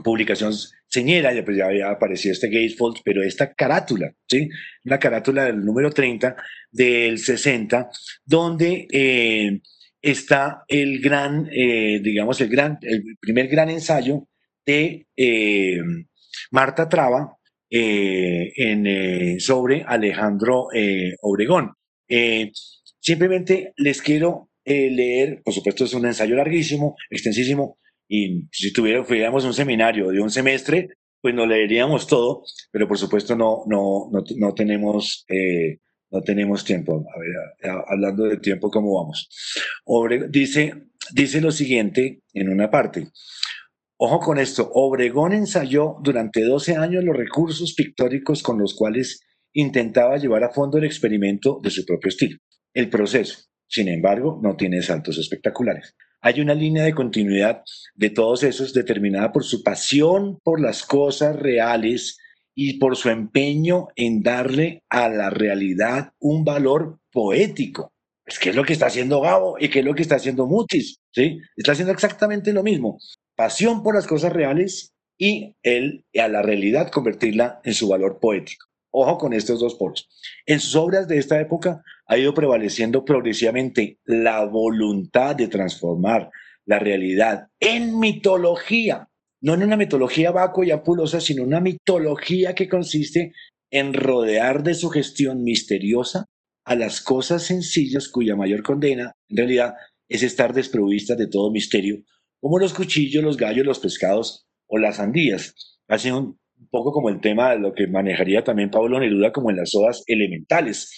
publicación señera, ya, pues ya había aparecido este Gatefold, pero esta carátula, ¿sí? Una carátula del número 30 del 60, donde eh, está el gran, eh, digamos, el, gran, el primer gran ensayo de eh, Marta Traba en, sobre Alejandro Obregón. simplemente les quiero leer, por supuesto es un ensayo larguísimo, extensísimo, y si tuviéramos un seminario de un semestre, pues nos leeríamos todo, pero por supuesto no, no, no, no tenemos, eh, no tenemos tiempo. Hablando de tiempo, ¿cómo vamos? dice, dice lo siguiente en una parte. Ojo con esto, Obregón ensayó durante 12 años los recursos pictóricos con los cuales intentaba llevar a fondo el experimento de su propio estilo. El proceso, sin embargo, no tiene saltos espectaculares. Hay una línea de continuidad de todos esos determinada por su pasión por las cosas reales y por su empeño en darle a la realidad un valor poético. Es que es lo que está haciendo Gabo y que es lo que está haciendo Mutis, ¿sí? Está haciendo exactamente lo mismo. Pasión por las cosas reales y él a la realidad convertirla en su valor poético. Ojo con estos dos polos. En sus obras de esta época ha ido prevaleciendo progresivamente la voluntad de transformar la realidad en mitología, no en una mitología vacua y apulosa, sino una mitología que consiste en rodear de su gestión misteriosa a las cosas sencillas cuya mayor condena, en realidad, es estar desprovistas de todo misterio, como los cuchillos, los gallos, los pescados o las sandías. Hace un un poco como el tema de lo que manejaría también Pablo Neruda como en las sodas elementales.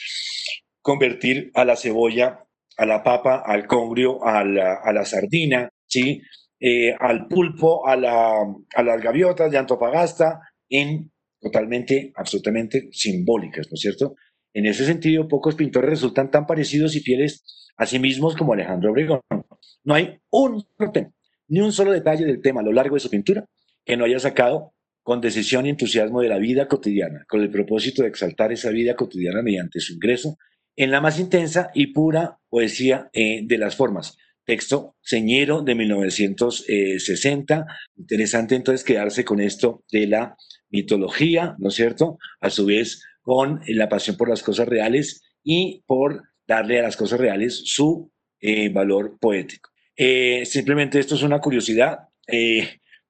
Convertir a la cebolla, a la papa, al congrio, a la, sardina, ¿sí? Eh, al pulpo, a, la, a las gaviotas de Antofagasta, en totalmente, absolutamente simbólicas, ¿no es cierto? En ese sentido, pocos pintores resultan tan parecidos y fieles a sí mismos como Alejandro Obregón. No hay un ni un solo detalle del tema a lo largo de su pintura que no haya sacado con decisión y entusiasmo de la vida cotidiana, con el propósito de exaltar esa vida cotidiana mediante su ingreso en la más intensa y pura poesía eh, de las formas. Texto señero de 1960. Interesante entonces quedarse con esto de la mitología, ¿no es cierto? A su vez con la pasión por las cosas reales y por darle a las cosas reales su eh, valor poético. Eh, simplemente esto es una curiosidad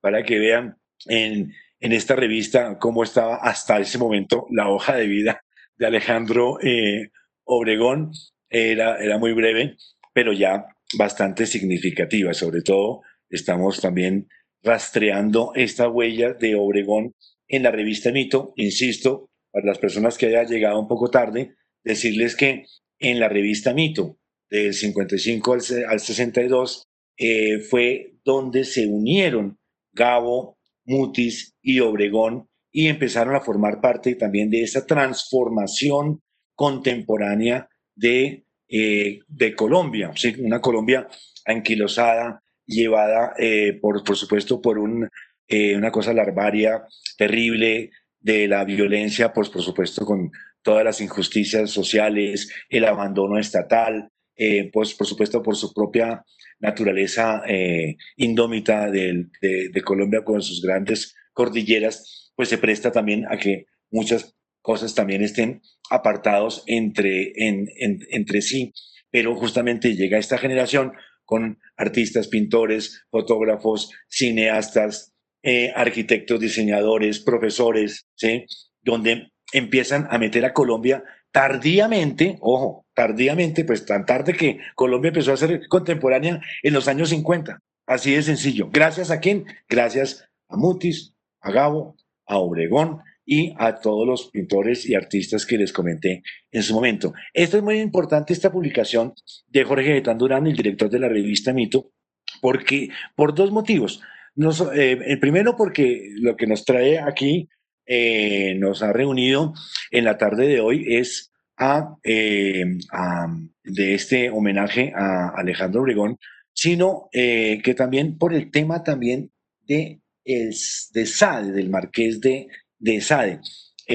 para que vean en en esta revista cómo estaba hasta ese momento la hoja de vida de Alejandro eh, Obregón. Era, era muy breve, pero ya bastante significativa. Sobre todo estamos también rastreando esta huella de Obregón en la revista Mito. Insisto, para las personas que hayan llegado un poco tarde, decirles que en la revista Mito, del 55 al, 62, eh, fue donde se unieron Gabo, Mutis y Obregón y empezaron a formar parte también de esa transformación contemporánea de, eh, de Colombia, una Colombia anquilosada, llevada, eh, por, por supuesto, por un, eh, una cosa larvaria, terrible, de la violencia, pues por supuesto con todas las injusticias sociales, el abandono estatal, pues por supuesto por su propia naturaleza eh, indómita de, Colombia con sus grandes cordilleras, pues se presta también a que muchas cosas también estén apartados entre, entre sí, pero justamente llega esta generación con artistas, pintores, fotógrafos, cineastas, eh, arquitectos, diseñadores, profesores, ¿sí? donde empiezan a meter a Colombia tardíamente, ojo, tardíamente, pues tan tarde que Colombia empezó a ser contemporánea en los años 50. Así de sencillo. Gracias a quién? Gracias a Mutis, a Gabo, a Obregón y a todos los pintores y artistas que les comenté en su momento. Esto es muy importante, esta publicación de Jorge Getán Durán, el director de la revista Mito, porque por dos motivos. el primero porque lo que nos trae aquí, nos ha reunido en la tarde de hoy es a, de este homenaje a Alejandro Obregón, sino que también por el tema también de, el, de Sade, del marqués de, de Sade.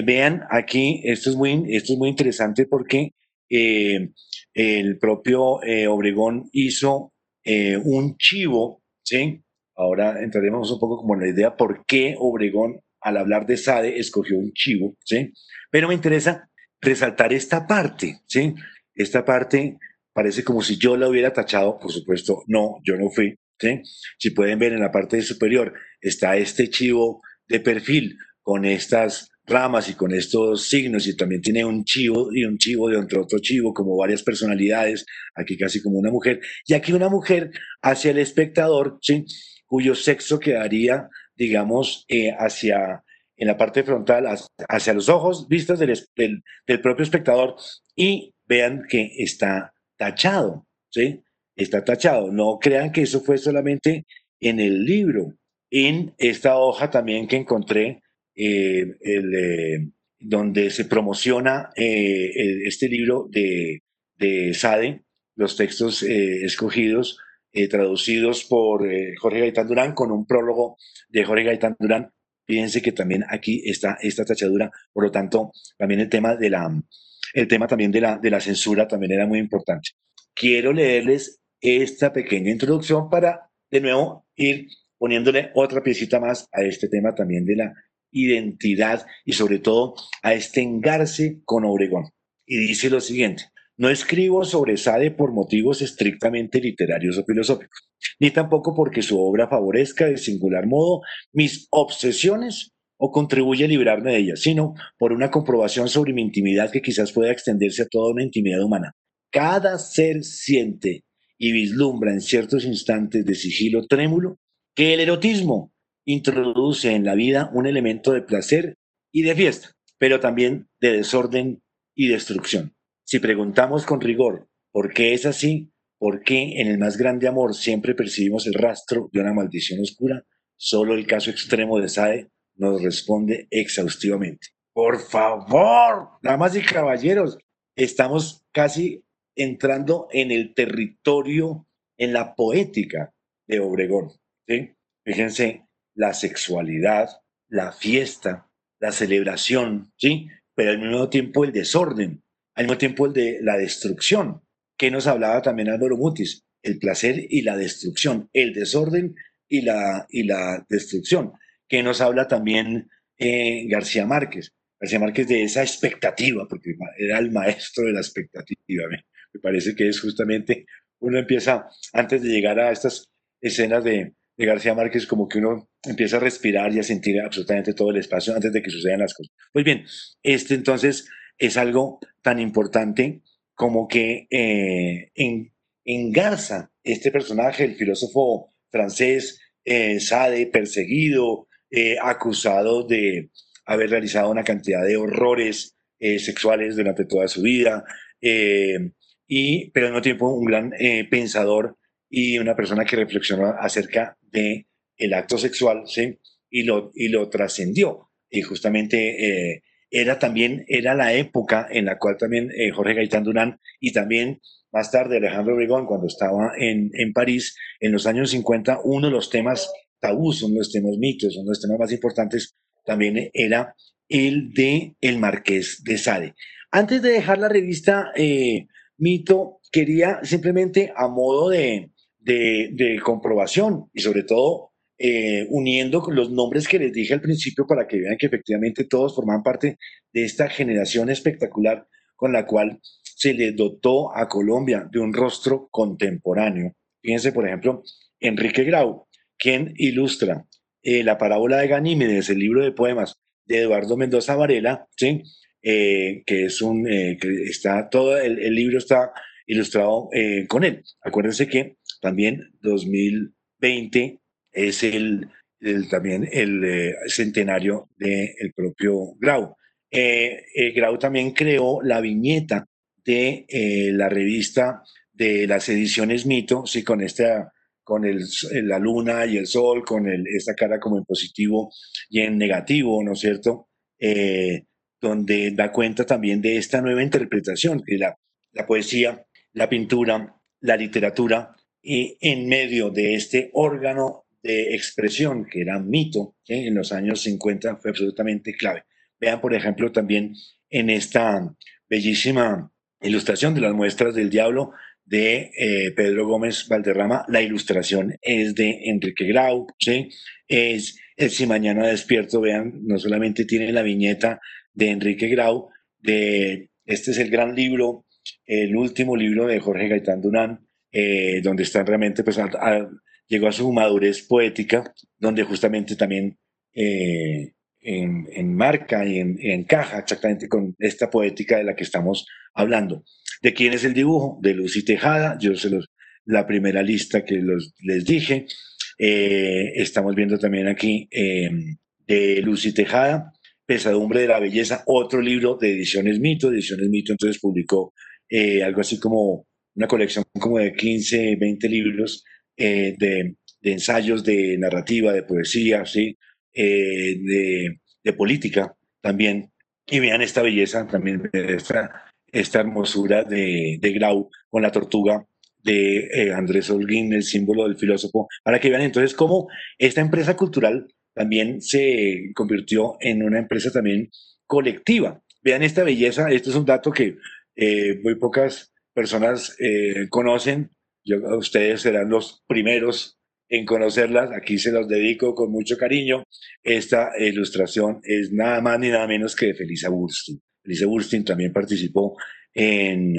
vean aquí, esto es muy, esto es muy interesante porque el propio Obregón hizo eh, un chivo, ¿sí? Ahora entraremos un poco como en la idea por qué Obregón, al hablar de Sade, escogió un chivo, ¿sí? Pero me interesa resaltar esta parte, ¿sí? Esta parte parece como si yo la hubiera tachado, por supuesto, no, yo no fui, ¿sí? Si pueden ver en la parte superior, está este chivo de perfil con estas ramas y con estos signos y también tiene un chivo y un chivo de otro, otro chivo, como varias personalidades, aquí casi como una mujer, y aquí una mujer hacia el espectador, ¿sí? cuyo sexo quedaría, digamos, eh, hacia, en la parte frontal, hacia los ojos, vistas del, del, propio espectador, y vean que está tachado, ¿sí? Está tachado. No crean que eso fue solamente en el libro. En esta hoja también que encontré, eh, eh, donde se promociona eh, este libro de, de, Sade, los textos escogidos, traducidos por Jorge Gaitán Durán, con un prólogo de Jorge Gaitán Durán. Fíjense que también aquí está esta tachadura, por lo tanto, también el tema de la, el tema también de la, de la censura también era muy importante. Quiero leerles esta pequeña introducción para, de nuevo, ir poniéndole otra piecita más a este tema también de la identidad y sobre todo a este engarce con Obregón. Y dice lo siguiente, no escribo sobre Sade por motivos estrictamente literarios o filosóficos, ni tampoco porque su obra favorezca de singular modo mis obsesiones o contribuye a librarme de ellas, sino por una comprobación sobre mi intimidad que quizás pueda extenderse a toda una intimidad humana. Cada ser siente y vislumbra en ciertos instantes de sigilo trémulo que el erotismo introduce en la vida un elemento de placer y de fiesta, pero también de desorden y destrucción. Si preguntamos con rigor por qué es así, por qué en el más grande amor siempre percibimos el rastro de una maldición oscura, solo el caso extremo de Sade nos responde exhaustivamente. Por favor, damas y caballeros, estamos casi entrando en el territorio, en la poética de Obregón. Fíjense la sexualidad, la fiesta, la celebración, ¿sí? Pero al mismo tiempo el desorden, al mismo tiempo el de la destrucción, que nos hablaba también Álvaro Mutis, el placer y la destrucción, el desorden y la, y la destrucción, que nos habla también eh, García Márquez. García Márquez de esa expectativa, porque era el maestro de la expectativa. Me, me parece que es justamente, uno empieza, antes de llegar a estas escenas de, de García Márquez, como que uno empieza a respirar y a sentir absolutamente todo el espacio antes de que sucedan las cosas. Pues bien, este entonces es algo tan importante como que eh, en, engarza este personaje, el filósofo francés eh, Sade, perseguido, eh, acusado de haber realizado una cantidad de horrores sexuales durante toda su vida, y, pero al mismo tiempo un gran pensador y una persona que reflexionó acerca de el acto sexual, ¿sí? Y lo, y lo trascendió. Y justamente eh, era también, era la época en la cual también eh, Jorge Gaitán Durán y también más tarde Alejandro Obregón, cuando estaba en, en París, en los años 50, uno de los temas tabús, uno de los temas mitos, uno de los temas más importantes también era el de el Marqués de Sade. Antes de dejar la revista eh, Mito, quería simplemente a modo de, de, comprobación y sobre todo eh, uniendo los nombres que les dije al principio para que vean que efectivamente todos forman parte de esta generación espectacular con la cual se le dotó a Colombia de un rostro contemporáneo. Fíjense, por ejemplo, Enrique Grau, quien ilustra eh, la parábola de Ganímedes, el libro de poemas de Eduardo Mendoza Varela, ¿sí? Eh, que es un, que está todo, el, el libro está ilustrado con él. Acuérdense que también 2020 es el, también el eh, centenario del propio Grau. Eh, eh, Grau también creó la viñeta de la revista de las ediciones Mito, sí, con esta con el, la luna y el sol, con el, esta cara como en positivo y en negativo, ¿no es cierto? Eh, donde da cuenta también de esta nueva interpretación, que la, la poesía, la pintura, la literatura, y en medio de este órgano de expresión que era mito, en los años 50 fue absolutamente clave. Vean, por ejemplo, también en esta bellísima ilustración de las muestras del diablo, de eh, Pedro Gómez Valderrama. La ilustración es de Enrique Grau, ¿sí? Es, Si Mañana Despierto, vean, no solamente tiene la viñeta de Enrique Grau, de, este es el gran libro, el último libro de Jorge Gaitán Durán, eh, donde está realmente, pues, llegó a su madurez poética, donde justamente también eh, enmarca y encaja exactamente con esta poética de la que estamos hablando. ¿De quién es el dibujo? De Lucy Tejada. Yo se los, la primera lista que les dije. Eh, estamos viendo también aquí em, de Lucy Tejada, Pesadumbre de la Belleza, otro libro de Ediciones Mito. Ediciones Mito entonces publicó eh, algo así como una colección como de 15, 20 libros eh, de, ensayos, de narrativa, de poesía, ¿sí? de, de política también. Y vean esta belleza también, esta esta hermosura de, de Grau con la tortuga de eh, Andrés Holguín, el símbolo del filósofo, para que vean entonces cómo esta empresa cultural también se convirtió en una empresa también colectiva. Vean esta belleza, esto es un dato que eh, muy pocas personas eh, conocen, Yo, ustedes serán los primeros en conocerlas, aquí se los dedico con mucho cariño. Esta ilustración es nada más ni nada menos que de Felisa Burstin. Elise Burstyn también participó en,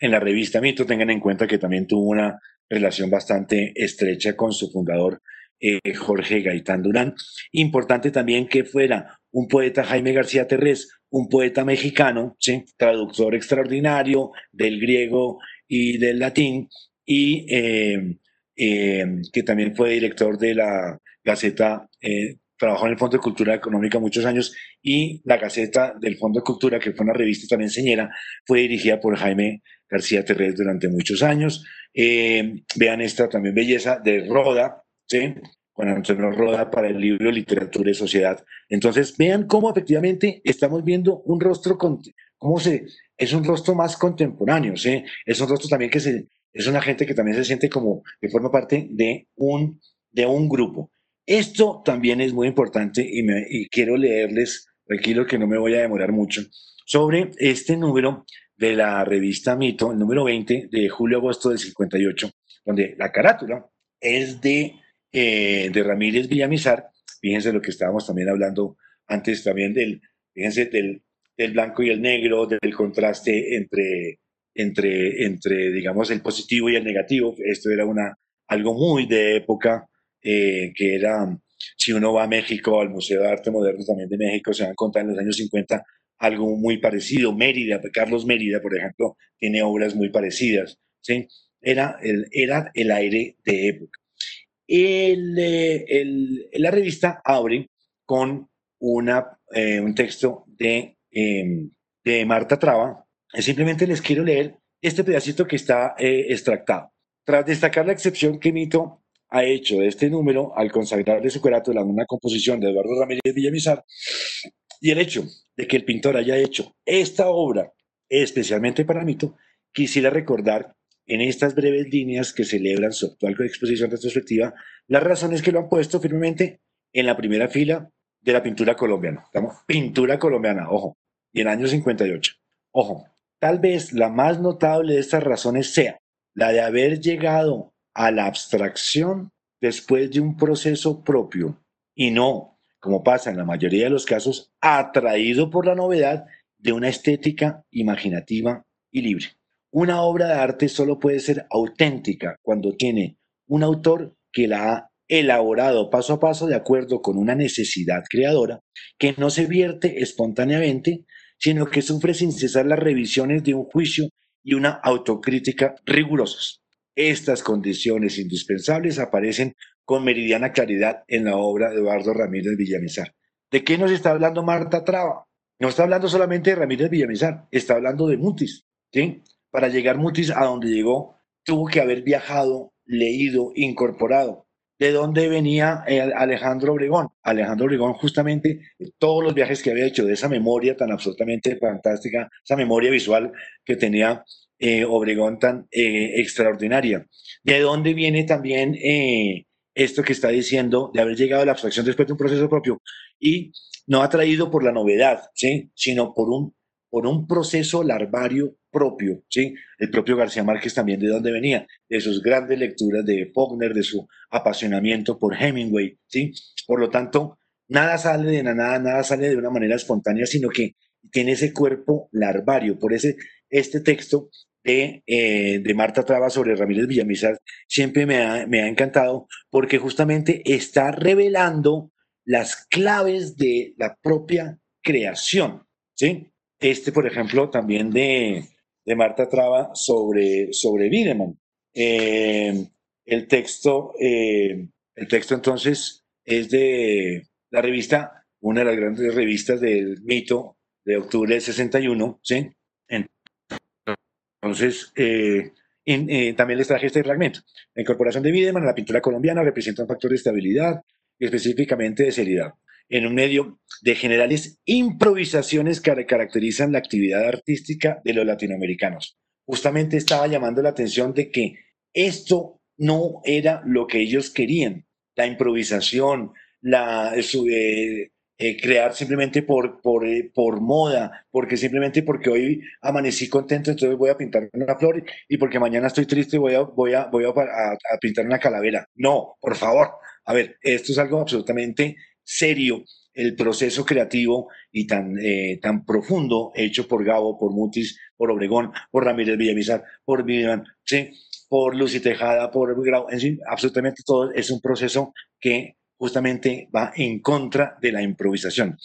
en la revista Mito. Tengan en cuenta que también tuvo una relación bastante estrecha con su fundador, eh, Jorge Gaitán Durán. Importante también que fuera un poeta Jaime García Terrés, un poeta mexicano, traductor extraordinario del griego y del latín, y eh, eh, que también fue director de la Gaceta trabajó en el Fondo de Cultura Económica muchos años y la Gaceta del Fondo de Cultura, que fue una revista también señera, fue dirigida por Jaime García Terrés durante muchos años. Eh, vean esta también belleza de Roda, ¿sí? Juan Antonio Roda para el libro Literatura y Sociedad. Entonces, vean cómo efectivamente estamos viendo un rostro, con, cómo se, es un rostro más contemporáneo, ¿sí? Es un rostro también que se, es una gente que también se siente como que forma parte de un, de un grupo. Esto también es muy importante y, quiero leerles, tranquilo que no me voy a demorar mucho, sobre este número de la revista Mito, el número 20 de julio-agosto del 58, donde la carátula es de, eh, de Ramírez Villamizar. Fíjense lo que estábamos también hablando antes también del, fíjense, del, del blanco y el negro, del contraste entre, entre, entre, digamos, el positivo y el negativo. Esto era una, algo muy de época eh, que era, si uno va a México, al Museo de Arte Moderno también de México, se van a contar en los años 50 algo muy parecido. Mérida, Carlos Mérida, por ejemplo, tiene obras muy parecidas. ¿sí? Era, el, era el aire de época. El, eh, el, la revista abre con una, eh, un texto de, em, de Marta Traba. Simplemente les quiero leer este pedacito que está extractado. Tras destacar la excepción que Mito ha hecho de este número al consagrarle su carátula en una composición de Eduardo Ramírez Villamizar y el hecho de que el pintor haya hecho esta obra especialmente para Mito, quisiera recordar en estas breves líneas que celebran su actual exposición retrospectiva las razones que lo han puesto firmemente en la primera fila de la pintura colombiana. Estamos, pintura colombiana, ojo, y en el año 58. Ojo, tal vez la más notable de estas razones sea la de haber llegado a la abstracción después de un proceso propio y no, como pasa en la mayoría de los casos, atraído por la novedad de una estética imaginativa y libre. Una obra de arte solo puede ser auténtica cuando tiene un autor que la ha elaborado paso a paso de acuerdo con una necesidad creadora que no se vierte espontáneamente, sino que sufre sin cesar las revisiones de un juicio y una autocrítica rigurosas. Estas condiciones indispensables aparecen con meridiana claridad en la obra de Eduardo Ramírez Villamizar. ¿De qué nos está hablando Marta Traba? No está hablando solamente de Ramírez Villamizar, está hablando de Mutis. ¿sí? Para llegar Mutis a donde llegó, tuvo que haber viajado leído, incorporado. ¿De dónde venía Alejandro Obregón? Alejandro Obregón, justamente, todos los viajes que había hecho, de esa memoria tan absolutamente fantástica, esa memoria visual que tenía eh, Obregón tan eh, extraordinaria. ¿De dónde viene también eh, esto que está diciendo de haber llegado a la abstracción después de un proceso propio? Y no ha traído por la novedad, ¿sí? sino por un, por un proceso larvario propio, ¿sí? El propio García Márquez también de dónde venía, de sus grandes lecturas de Faulkner, de su apasionamiento por Hemingway, ¿sí? Por lo tanto, nada sale de nada, nada sale de una manera espontánea, sino que tiene ese cuerpo larvario. Por ese, este texto de, eh, de Marta Traba sobre Ramírez Villamizar siempre me ha, me ha encantado porque justamente está revelando las claves de la propia creación, ¿sí? Este, por ejemplo, también de, de Marta Traba sobre, sobre Wiedemann. Eh, el, texto, eh, el texto entonces es de la revista, una de las grandes revistas del mito de octubre del 61, ¿sí? Entonces, eh, también les traje este fragmento. La incorporación de Wiedemann a la pintura colombiana representa un factor de estabilidad y específicamente de seriedad en un medio de generales improvisaciones que caracterizan la actividad artística de los latinoamericanos. Justamente estaba llamando la atención de que esto no era lo que ellos querían, la improvisación, la, eh, eh, crear simplemente por, por, eh, por moda, porque simplemente porque hoy amanecí contento, entonces voy a pintar una flor y porque mañana estoy triste voy a, voy a, voy a pintar una calavera. No, por favor. A ver, esto es algo absolutamente serio el proceso creativo y tan, eh, tan profundo hecho por Gabo, por Mutis, por Obregón, por Ramírez Villamizar, por Vivian, ¿sí? por Lucy Tejada, por Grau, en fin, absolutamente todo es un proceso que justamente va en contra de la improvisación.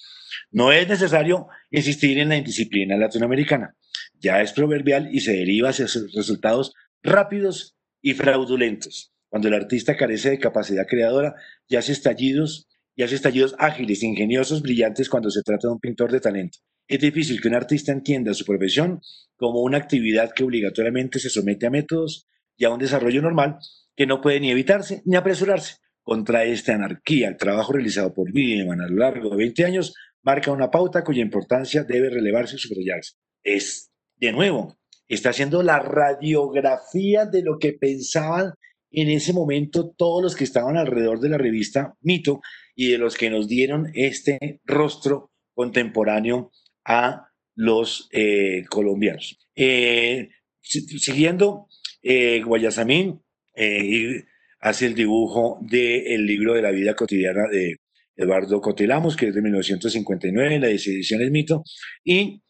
No es necesario insistir en la indisciplina latinoamericana, ya es proverbial y se deriva hacia resultados rápidos y fraudulentos. Cuando el artista carece de capacidad creadora, ya hace estallidos y hace estallidos ágiles, ingeniosos, brillantes cuando se trata de un pintor de talento. Es difícil que un artista entienda su profesión como una actividad que obligatoriamente se somete a métodos y a un desarrollo normal que no puede ni evitarse ni apresurarse. Contra esta anarquía, el trabajo realizado por Wiedemann a lo largo de 20 años marca una pauta cuya importancia debe relevarse y subrayarse. Es, de nuevo, está haciendo la radiografía de lo que pensaban en ese momento todos los que estaban alrededor de la revista Mito y de los que nos dieron este rostro contemporáneo a los eh, colombianos. Eh, siguiendo, eh, Guayasamín eh, hace el dibujo del libro de la vida cotidiana de Eduardo Cotelamos, que es de 1959, la edición es Mito, y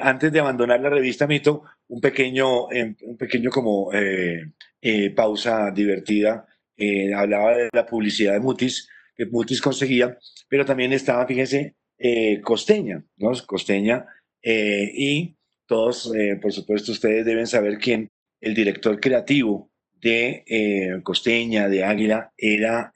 antes de abandonar la revista Mito, un pequeño, un pequeño como eh, pausa divertida, eh, hablaba de la publicidad de Mutis, que Mutis conseguía, pero también estaba, fíjense, eh, Costeña, ¿no? Costeña, y todos, por supuesto, ustedes deben saber quién, el director creativo de Costeña, de Águila, era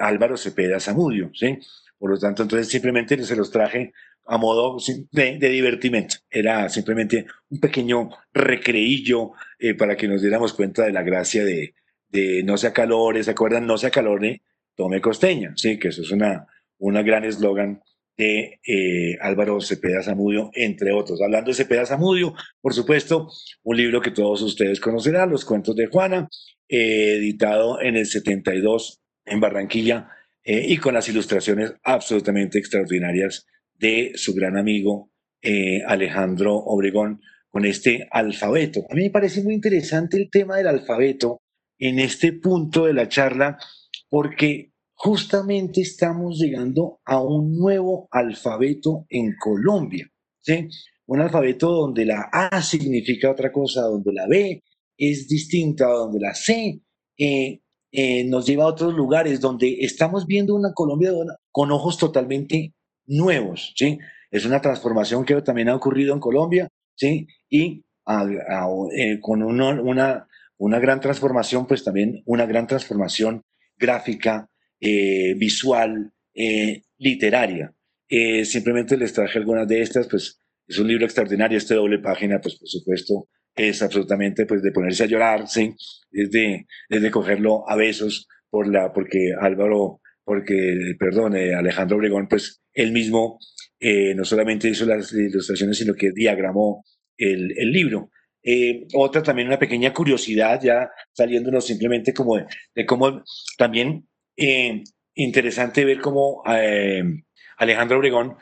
Álvaro Cepeda Zamudio, ¿sí? Por lo tanto, entonces simplemente se los traje a modo de, divertimento. Era simplemente un pequeño recreillo eh, para que nos diéramos cuenta de la gracia de, de no se acalore, ¿se acuerdan? No se acalore, tome costeña, sí, que eso es una, una gran eslogan de eh, Álvaro Cepeda Zamudio, entre otros. Hablando de Cepeda Zamudio, por supuesto, un libro que todos ustedes conocerán, Los Cuentos de Juana, eh, editado en el 72 en Barranquilla, y con las ilustraciones absolutamente extraordinarias de su gran amigo eh, Alejandro Obregón con este alfabeto. A mí me parece muy interesante el tema del alfabeto en este punto de la charla porque justamente estamos llegando a un nuevo alfabeto en Colombia. ¿sí? Un alfabeto donde la A significa otra cosa, donde la B es distinta, donde la C eh, eh, nos lleva a otros lugares, donde estamos viendo una Colombia con ojos totalmente nuevos, ¿sí? Es una transformación que también ha ocurrido en Colombia, ¿sí? Y eh, con una, una, gran transformación, pues también una gran transformación gráfica, eh, visual, eh, literaria. simplemente les traje algunas de estas, pues es un libro extraordinario, este doble página, pues por supuesto, es absolutamente pues de ponerse a llorar, ¿sí? es, de, es de cogerlo a besos por la, porque Álvaro, porque, perdón, eh, Alejandro Obregón, pues él mismo eh, no solamente hizo las ilustraciones, sino que diagramó el, el libro. Eh, otra también una pequeña curiosidad, ya saliéndonos simplemente como de, cómo también interesante ver cómo Alejandro Obregón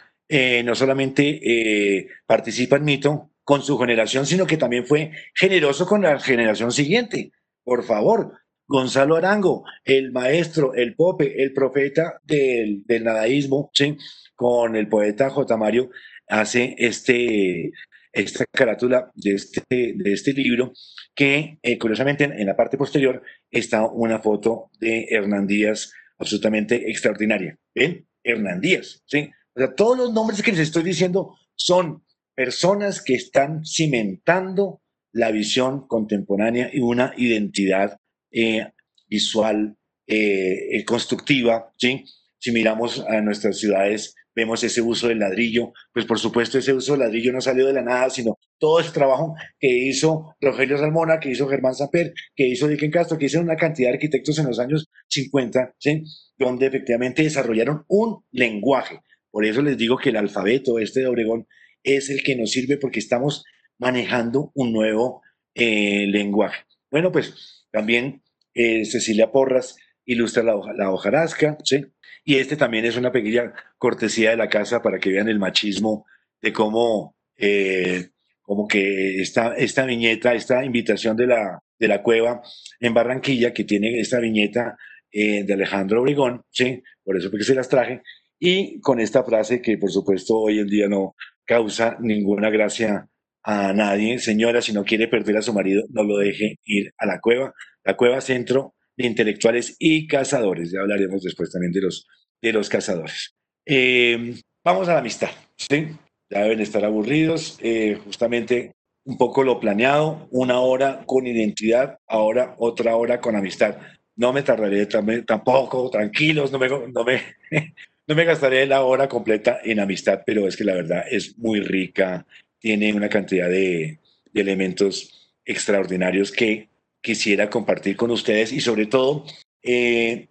no solamente participa en Mito, con su generación, sino que también fue generoso con la generación siguiente. Por favor, Gonzalo Arango, el maestro, el pope, el profeta del, nadaísmo, ¿sí? con el poeta J. Mario, hace este, esta carátula de este, de este libro, que eh, curiosamente en, la parte posterior está una foto de Hernán Díaz absolutamente extraordinaria. ¿Ven? Hernán Díaz, ¿sí? O sea, todos los nombres que les estoy diciendo son personas que están cimentando la visión contemporánea y una identidad eh, visual eh, eh, constructiva, ¿sí? Si miramos a nuestras ciudades, vemos ese uso del ladrillo, pues por supuesto ese uso del ladrillo no salió de la nada, sino todo ese trabajo que hizo Rogelio Salmona, que hizo Germán Saper, que hizo Dicken Castro, que hizo una cantidad de arquitectos en los años 50, ¿sí? Donde efectivamente desarrollaron un lenguaje. Por eso les digo que el alfabeto este de Obregón es el que nos sirve porque estamos manejando un nuevo eh, lenguaje. Bueno, pues también eh, Cecilia Porras ilustra la, la hojarasca, ¿sí? Y este también es una pequeña cortesía de la casa para que vean el machismo de cómo, eh, como que esta, esta viñeta, esta invitación de la, de la cueva en Barranquilla, que tiene esta viñeta de Alejandro Obregón, ¿sí? Por eso porque se las traje, y con esta frase que por supuesto hoy en día no, causa ninguna gracia a nadie. Señora, si no quiere perder a su marido, no lo deje ir a la cueva. La cueva centro de intelectuales y cazadores. Ya hablaremos después también de los, de los cazadores. Eh, vamos a la amistad. ¿sí? Ya deben estar aburridos. Eh, justamente un poco lo planeado, una hora con identidad, ahora otra hora con amistad. No me tardaré tampoco, tranquilos, no me, no me, no me gastaré la hora completa en amistad, pero es que la verdad es muy rica, tiene una cantidad de, elementos extraordinarios que quisiera compartir con ustedes y sobre todo eh,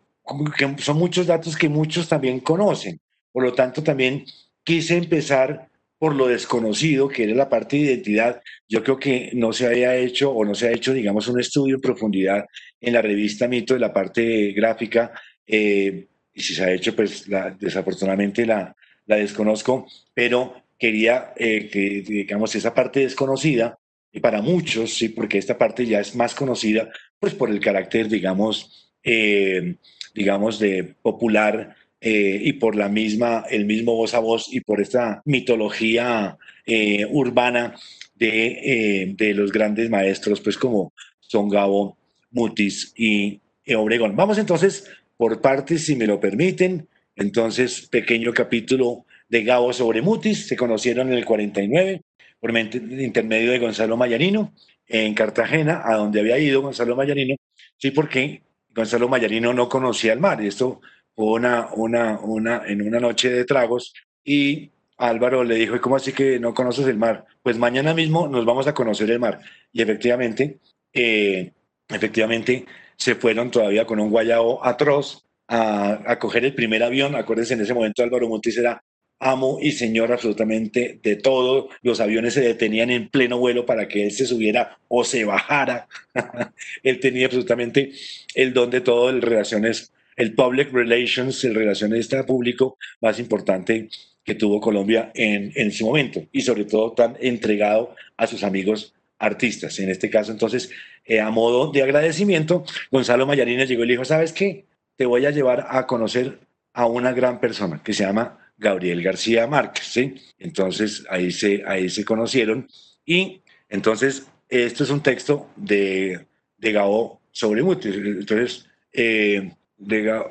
que son muchos datos que muchos también conocen. Por lo tanto, también quise empezar por lo desconocido, que era la parte de identidad. Yo creo que no se había hecho o no se ha hecho, digamos, un estudio en profundidad en la revista Mito de la parte gráfica. Eh, y si se ha hecho, pues desafortunadamente la, la, desconozco, pero quería eh, que, digamos, esa parte desconocida, y para muchos, sí, porque esta parte ya es más conocida, pues por el carácter, digamos, eh, digamos, de popular eh, y por la misma, el mismo voz a voz y por esta mitología urbana de, de, los grandes maestros, pues como son Gabo, Mutis y Obregón. Vamos entonces por partes, si me lo permiten. Entonces, pequeño capítulo de Gabo sobre Mutis, se conocieron en el 49 por intermedio de Gonzalo Mayarino en Cartagena, a donde había ido Gonzalo Mayarino, sí, porque Gonzalo Mayarino no conocía el mar, y esto fue una, una, una, en una noche de tragos, y Álvaro le dijo, ¿y cómo así que no conoces el mar? Pues mañana mismo nos vamos a conocer el mar. Y efectivamente, eh, efectivamente, se fueron todavía con un guayao atroz a, coger el primer avión. Acuérdense, en ese momento Álvaro Montes era amo y señor absolutamente de todo. Los aviones se detenían en pleno vuelo para que él se subiera o se bajara. él tenía absolutamente el don de todo, el relaciones, el public relations, el relacionista público más importante que tuvo Colombia en, en ese momento y sobre todo tan entregado a sus amigos artistas. En este caso, entonces, eh, a modo de agradecimiento, Gonzalo Mayarina llegó y le dijo, ¿sabes qué? Te voy a llevar a conocer a una gran persona que se llama Gabriel García Márquez, ¿sí? Entonces, ahí se, ahí se conocieron y entonces, esto es un texto de, de Gabo sobre Mutis. Entonces, eh, de,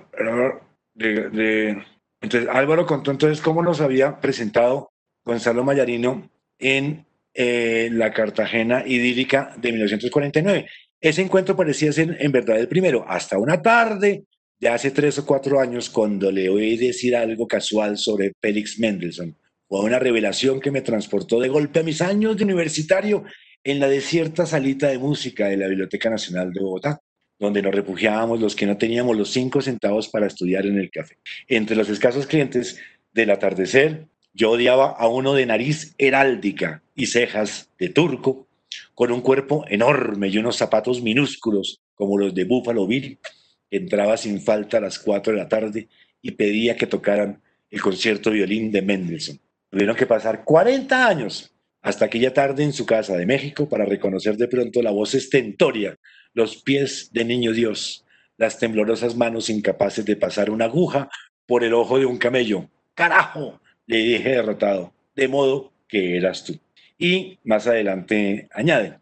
de, entonces, Álvaro contó entonces cómo nos había presentado Gonzalo Mayarino en eh, la Cartagena idílica de 1949. Ese encuentro parecía ser en verdad el primero, hasta una tarde de hace tres o cuatro años, cuando le oí decir algo casual sobre Félix Mendelssohn. Fue una revelación que me transportó de golpe a mis años de universitario en la desierta salita de música de la Biblioteca Nacional de Bogotá, donde nos refugiábamos los que no teníamos los cinco centavos para estudiar en el café. Entre los escasos clientes del atardecer, yo odiaba a uno de nariz heráldica y cejas de turco, con un cuerpo enorme y unos zapatos minúsculos como los de Buffalo Bill, entraba sin falta a las cuatro de la tarde y pedía que tocaran el concierto violín de Mendelssohn. Tuvieron que pasar 40 años hasta aquella tarde en su casa de México para reconocer de pronto la voz estentoria, los pies de niño Dios, las temblorosas manos incapaces de pasar una aguja por el ojo de un camello. ¡Carajo! le dije derrotado, de modo que eras tú. Y más adelante añade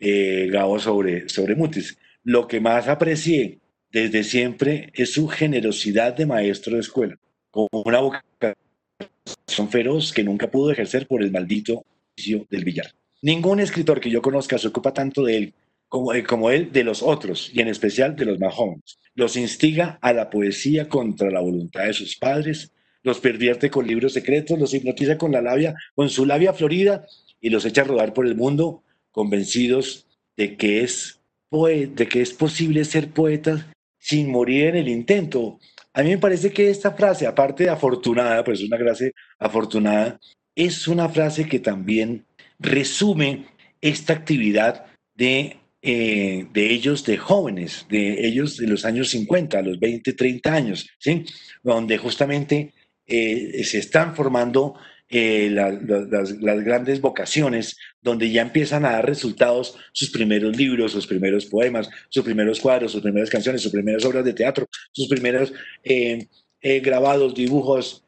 eh, Gabo sobre, sobre Mutis. Lo que más aprecié desde siempre es su generosidad de maestro de escuela, con una vocación feroz que nunca pudo ejercer por el maldito vicio del billar. Ningún escritor que yo conozca se ocupa tanto de él como, eh, como él de los otros, y en especial de los más jóvenes. Los instiga a la poesía contra la voluntad de sus padres, los pervierte con libros secretos, los hipnotiza con la labia, con su labia florida y los echa a rodar por el mundo convencidos de que es, de que es posible ser poeta sin morir en el intento. A mí me parece que esta frase, aparte de afortunada, pues es una frase afortunada, es una frase que también resume esta actividad de, eh, de ellos, de jóvenes, de ellos de los años 50, los 20, 30 años, ¿sí? donde justamente eh, se están formando eh, las, grandes vocaciones, donde ya empiezan a dar resultados sus primeros libros, sus primeros poemas, sus primeros cuadros, sus primeras canciones, sus primeras obras de teatro, sus primeros eh, eh, grabados, dibujos,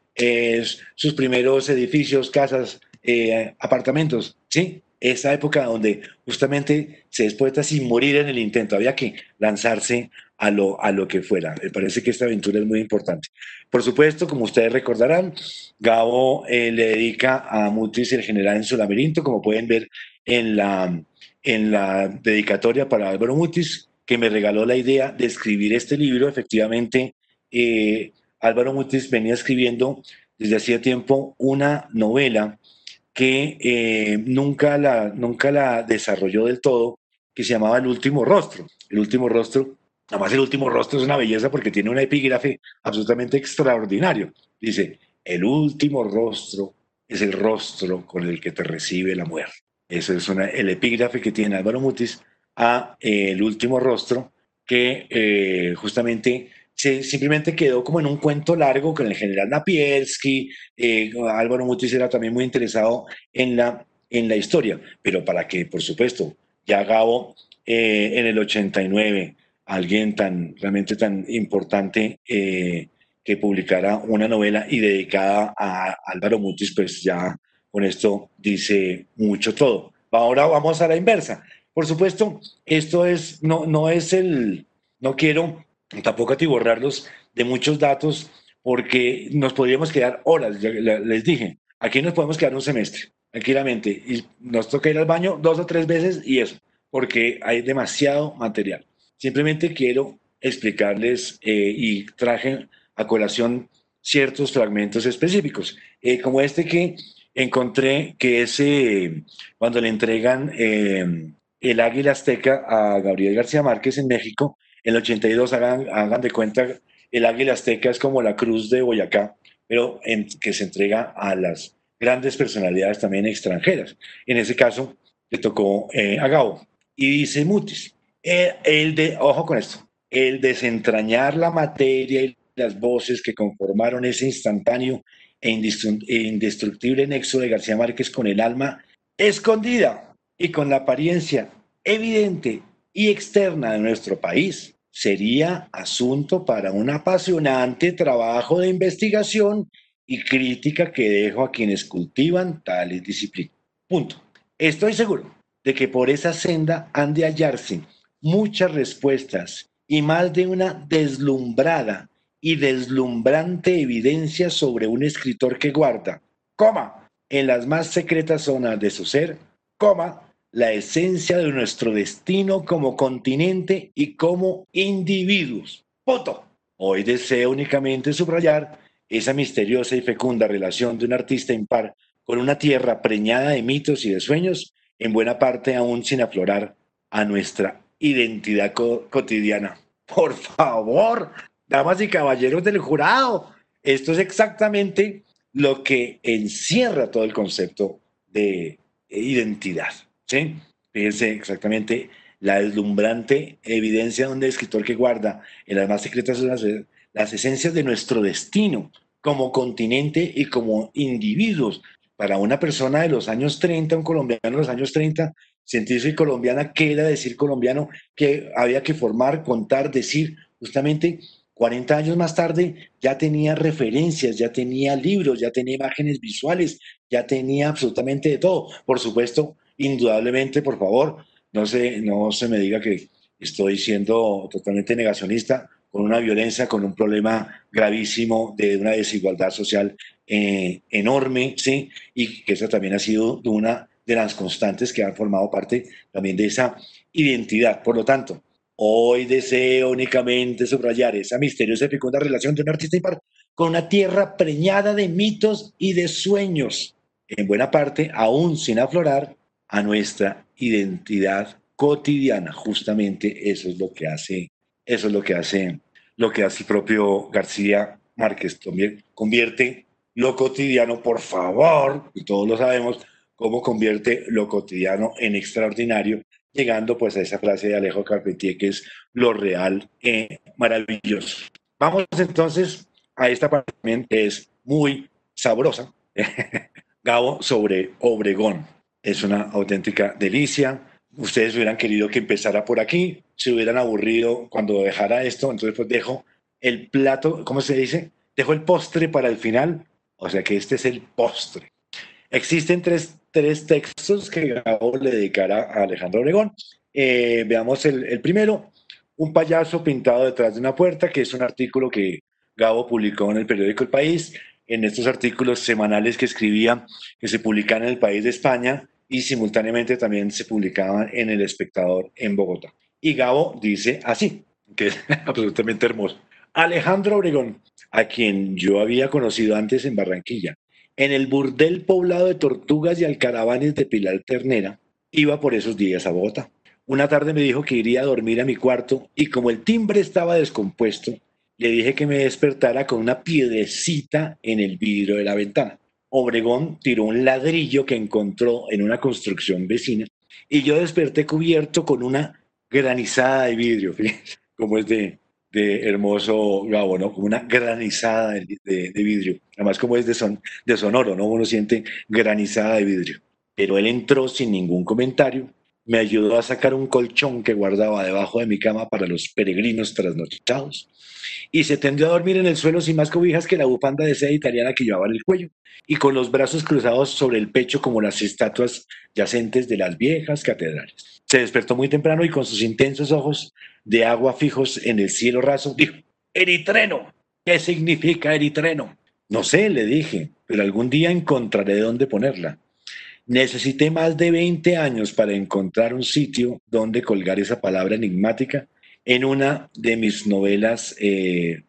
sus primeros edificios, casas, apartamentos, ¿sí? Esa época donde justamente se es poeta sin morir en el intento, había que lanzarse a lo, a lo que fuera. Me parece que esta aventura es muy importante. Por supuesto, como ustedes recordarán, Gabo eh, le dedica a Mutis el general en su laberinto, como pueden ver en la, en la dedicatoria para Álvaro Mutis, que me regaló la idea de escribir este libro. Efectivamente, eh, Álvaro Mutis venía escribiendo desde hacía tiempo una novela que eh, nunca, la, nunca la desarrolló del todo, que se llamaba El último rostro. El último rostro Además, el último rostro es una belleza porque tiene un epígrafe absolutamente extraordinario. Dice, el último rostro es el rostro con el que te recibe la muerte. Eso es el epígrafe que tiene Álvaro Mutis a eh, el último rostro que eh, justamente se, simplemente quedó como en un cuento largo con el general Napielski. Eh, Álvaro Mutis era también muy interesado en la, en la historia, pero para que, por supuesto, ya Gabo en el 89 alguien tan realmente tan importante eh, que publicara una novela y dedicada a Álvaro Mutis, pues ya con esto dice mucho todo. Ahora vamos a la inversa. Por supuesto, esto es, no, no es el, no quiero tampoco atiborrarlos de muchos datos porque nos podríamos quedar horas, les dije, aquí nos podemos quedar un semestre, tranquilamente, y nos toca ir al baño dos o tres veces y eso, porque hay demasiado material. Simplemente quiero explicarles eh, y traje a colación ciertos fragmentos específicos, eh, como este que encontré que es eh, cuando le entregan el águila azteca a Gabriel García Márquez en México, en el 82 hagan, hagan de cuenta, el águila azteca es como la cruz de Boyacá, pero que se entrega a las grandes personalidades también extranjeras. En ese caso, le tocó a Gabo. Y dice Mutis, el, de, ojo con esto, el desentrañar la materia y las voces que conformaron ese instantáneo e, e indestructible nexo de García Márquez con el alma escondida y con la apariencia evidente y externa de nuestro país, sería asunto para un apasionante trabajo de investigación y crítica que dejo a quienes cultivan tales disciplinas. Punto. Estoy seguro de que por esa senda han de hallarse muchas respuestas y más de una deslumbrada y deslumbrante evidencia sobre un escritor que guarda, coma, en las más secretas zonas de su ser, coma, la esencia de nuestro destino como continente y como individuos. Punto. Hoy deseo únicamente subrayar esa misteriosa y fecunda relación de un artista impar con una tierra preñada de mitos y de sueños en buena parte aún sin aflorar a nuestra identidad cotidiana. Por favor, damas y caballeros del jurado, esto es exactamente lo que encierra todo el concepto de identidad. ¿sí? Fíjense exactamente la deslumbrante evidencia de un escritor que guarda en las más secretas las, las esencias de nuestro destino como continente y como individuos. Para una persona de los años 30, un colombiano de los años 30, sentirse colombiana, ¿qué era decir colombiano? Que había que formar, contar, decir, justamente 40 años más tarde ya tenía referencias, ya tenía libros, ya tenía imágenes visuales, ya tenía absolutamente de todo. Por supuesto, indudablemente, por favor, no se, no se me diga que estoy siendo totalmente negacionista con una violencia, con un problema gravísimo de una desigualdad social eh, enorme, ¿sí? Y que esa también ha sido una de las constantes que han formado parte también de esa identidad. Por lo tanto, hoy deseo únicamente subrayar esa misteriosa y fecunda relación de un artista impar con una tierra preñada de mitos y de sueños, en buena parte aún sin aflorar a nuestra identidad cotidiana. Justamente eso es lo que hace, eso es lo que hace, lo que hace el propio García Márquez. Convierte lo cotidiano, por favor, y todos lo sabemos, cómo convierte lo cotidiano en extraordinario, llegando pues a esa frase de Alejo Carpentier que es lo real e maravilloso. Vamos entonces a esta parte que es muy sabrosa, Gabo sobre Obregón. Es una auténtica delicia. Ustedes hubieran querido que empezara por aquí, se hubieran aburrido cuando dejara esto, entonces pues dejo el plato, ¿cómo se dice? Dejo el postre para el final, o sea que este es el postre. Existen tres tres textos que Gabo le dedicará a Alejandro Obregón. Eh, veamos el, primero, Un payaso pintado detrás de una puerta, que es un artículo que Gabo publicó en el periódico El País, en estos artículos semanales que escribía, que se publicaban en el País de España y simultáneamente también se publicaban en El Espectador en Bogotá. Y Gabo dice así, que es absolutamente hermoso. Alejandro Obregón, a quien yo había conocido antes en Barranquilla, en el burdel poblado de tortugas y alcaravanes de Pilar Ternera, iba por esos días a Bogotá. Una tarde me dijo que iría a dormir a mi cuarto y como el timbre estaba descompuesto, le dije que me despertara con una piedrecita en el vidrio de la ventana. Obregón tiró un ladrillo que encontró en una construcción vecina y yo desperté cubierto con una granizada de vidrio, como es de, de hermoso Gabo, ¿no? Como una granizada de, vidrio. Además, como es de, son, de sonoro, ¿no? Uno siente granizada de vidrio. Pero él entró sin ningún comentario, me ayudó a sacar un colchón que guardaba debajo de mi cama para los peregrinos trasnochados y se tendió a dormir en el suelo sin más cobijas que la bufanda de seda italiana que llevaba en el cuello y con los brazos cruzados sobre el pecho como las estatuas yacentes de las viejas catedrales. Se despertó muy temprano y con sus intensos ojos de agua fijos en el cielo raso, dijo, Eritreno, ¿qué significa Eritreno? No sé, le dije, pero algún día encontraré dónde ponerla. Necesité más de 20 años para encontrar un sitio donde colgar esa palabra enigmática en una de mis novelas eh,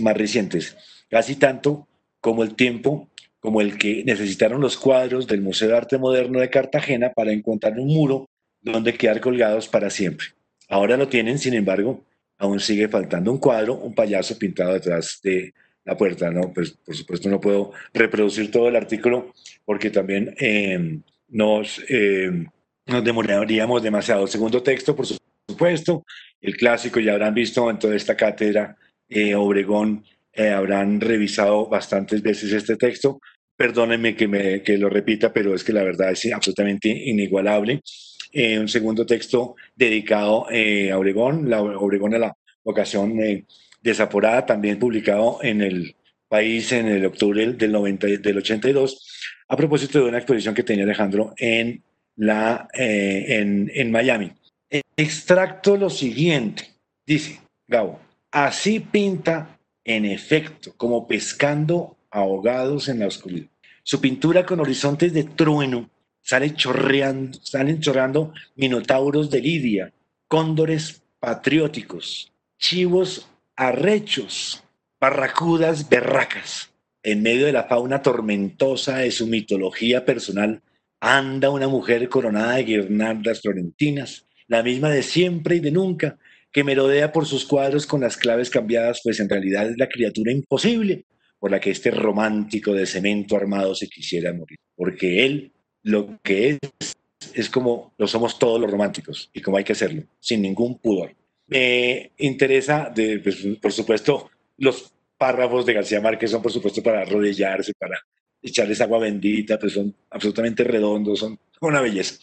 más recientes, casi tanto como el tiempo como el que necesitaron los cuadros del Museo de Arte Moderno de Cartagena para encontrar un muro donde quedar colgados para siempre. Ahora lo tienen, sin embargo, aún sigue faltando un cuadro, un payaso pintado detrás de la puerta. ¿no? Pues, por supuesto no puedo reproducir todo el artículo porque también em, nos, eh, nos demoraríamos demasiado. El segundo texto, por supuesto, el clásico, ya habrán visto en toda esta cátedra eh, Obregón eh, habrán revisado bastantes veces este texto. Perdónenme que, me, que lo repita, pero es que la verdad es absolutamente inigualable. Eh, un segundo texto dedicado eh, a Obregón, la Obregón a la vocación desaporada, también publicado en el país en el octubre del, 90, del 82, a propósito de una exposición que tenía Alejandro en, la, en, en Miami. Extracto lo siguiente, dice Gabo, así pinta en efecto, como pescando ahogados en la oscuridad. Su pintura con horizontes de trueno sale chorreando, salen chorreando minotauros de Lidia, cóndores patrióticos, chivos arrechos, barracudas berracas. En medio de la fauna tormentosa de su mitología personal, anda una mujer coronada de guirnaldas florentinas, la misma de siempre y de nunca, que merodea por sus cuadros con las claves cambiadas, pues en realidad es la criatura imposible por la que este romántico de cemento armado se quisiera morir. Porque él lo que es es como lo somos todos los románticos y como hay que hacerlo, sin ningún pudor. Me interesa, pues, por supuesto, los párrafos de García Márquez son, por supuesto, para arrodillarse, para echarles agua bendita, pues son absolutamente redondos, son una belleza.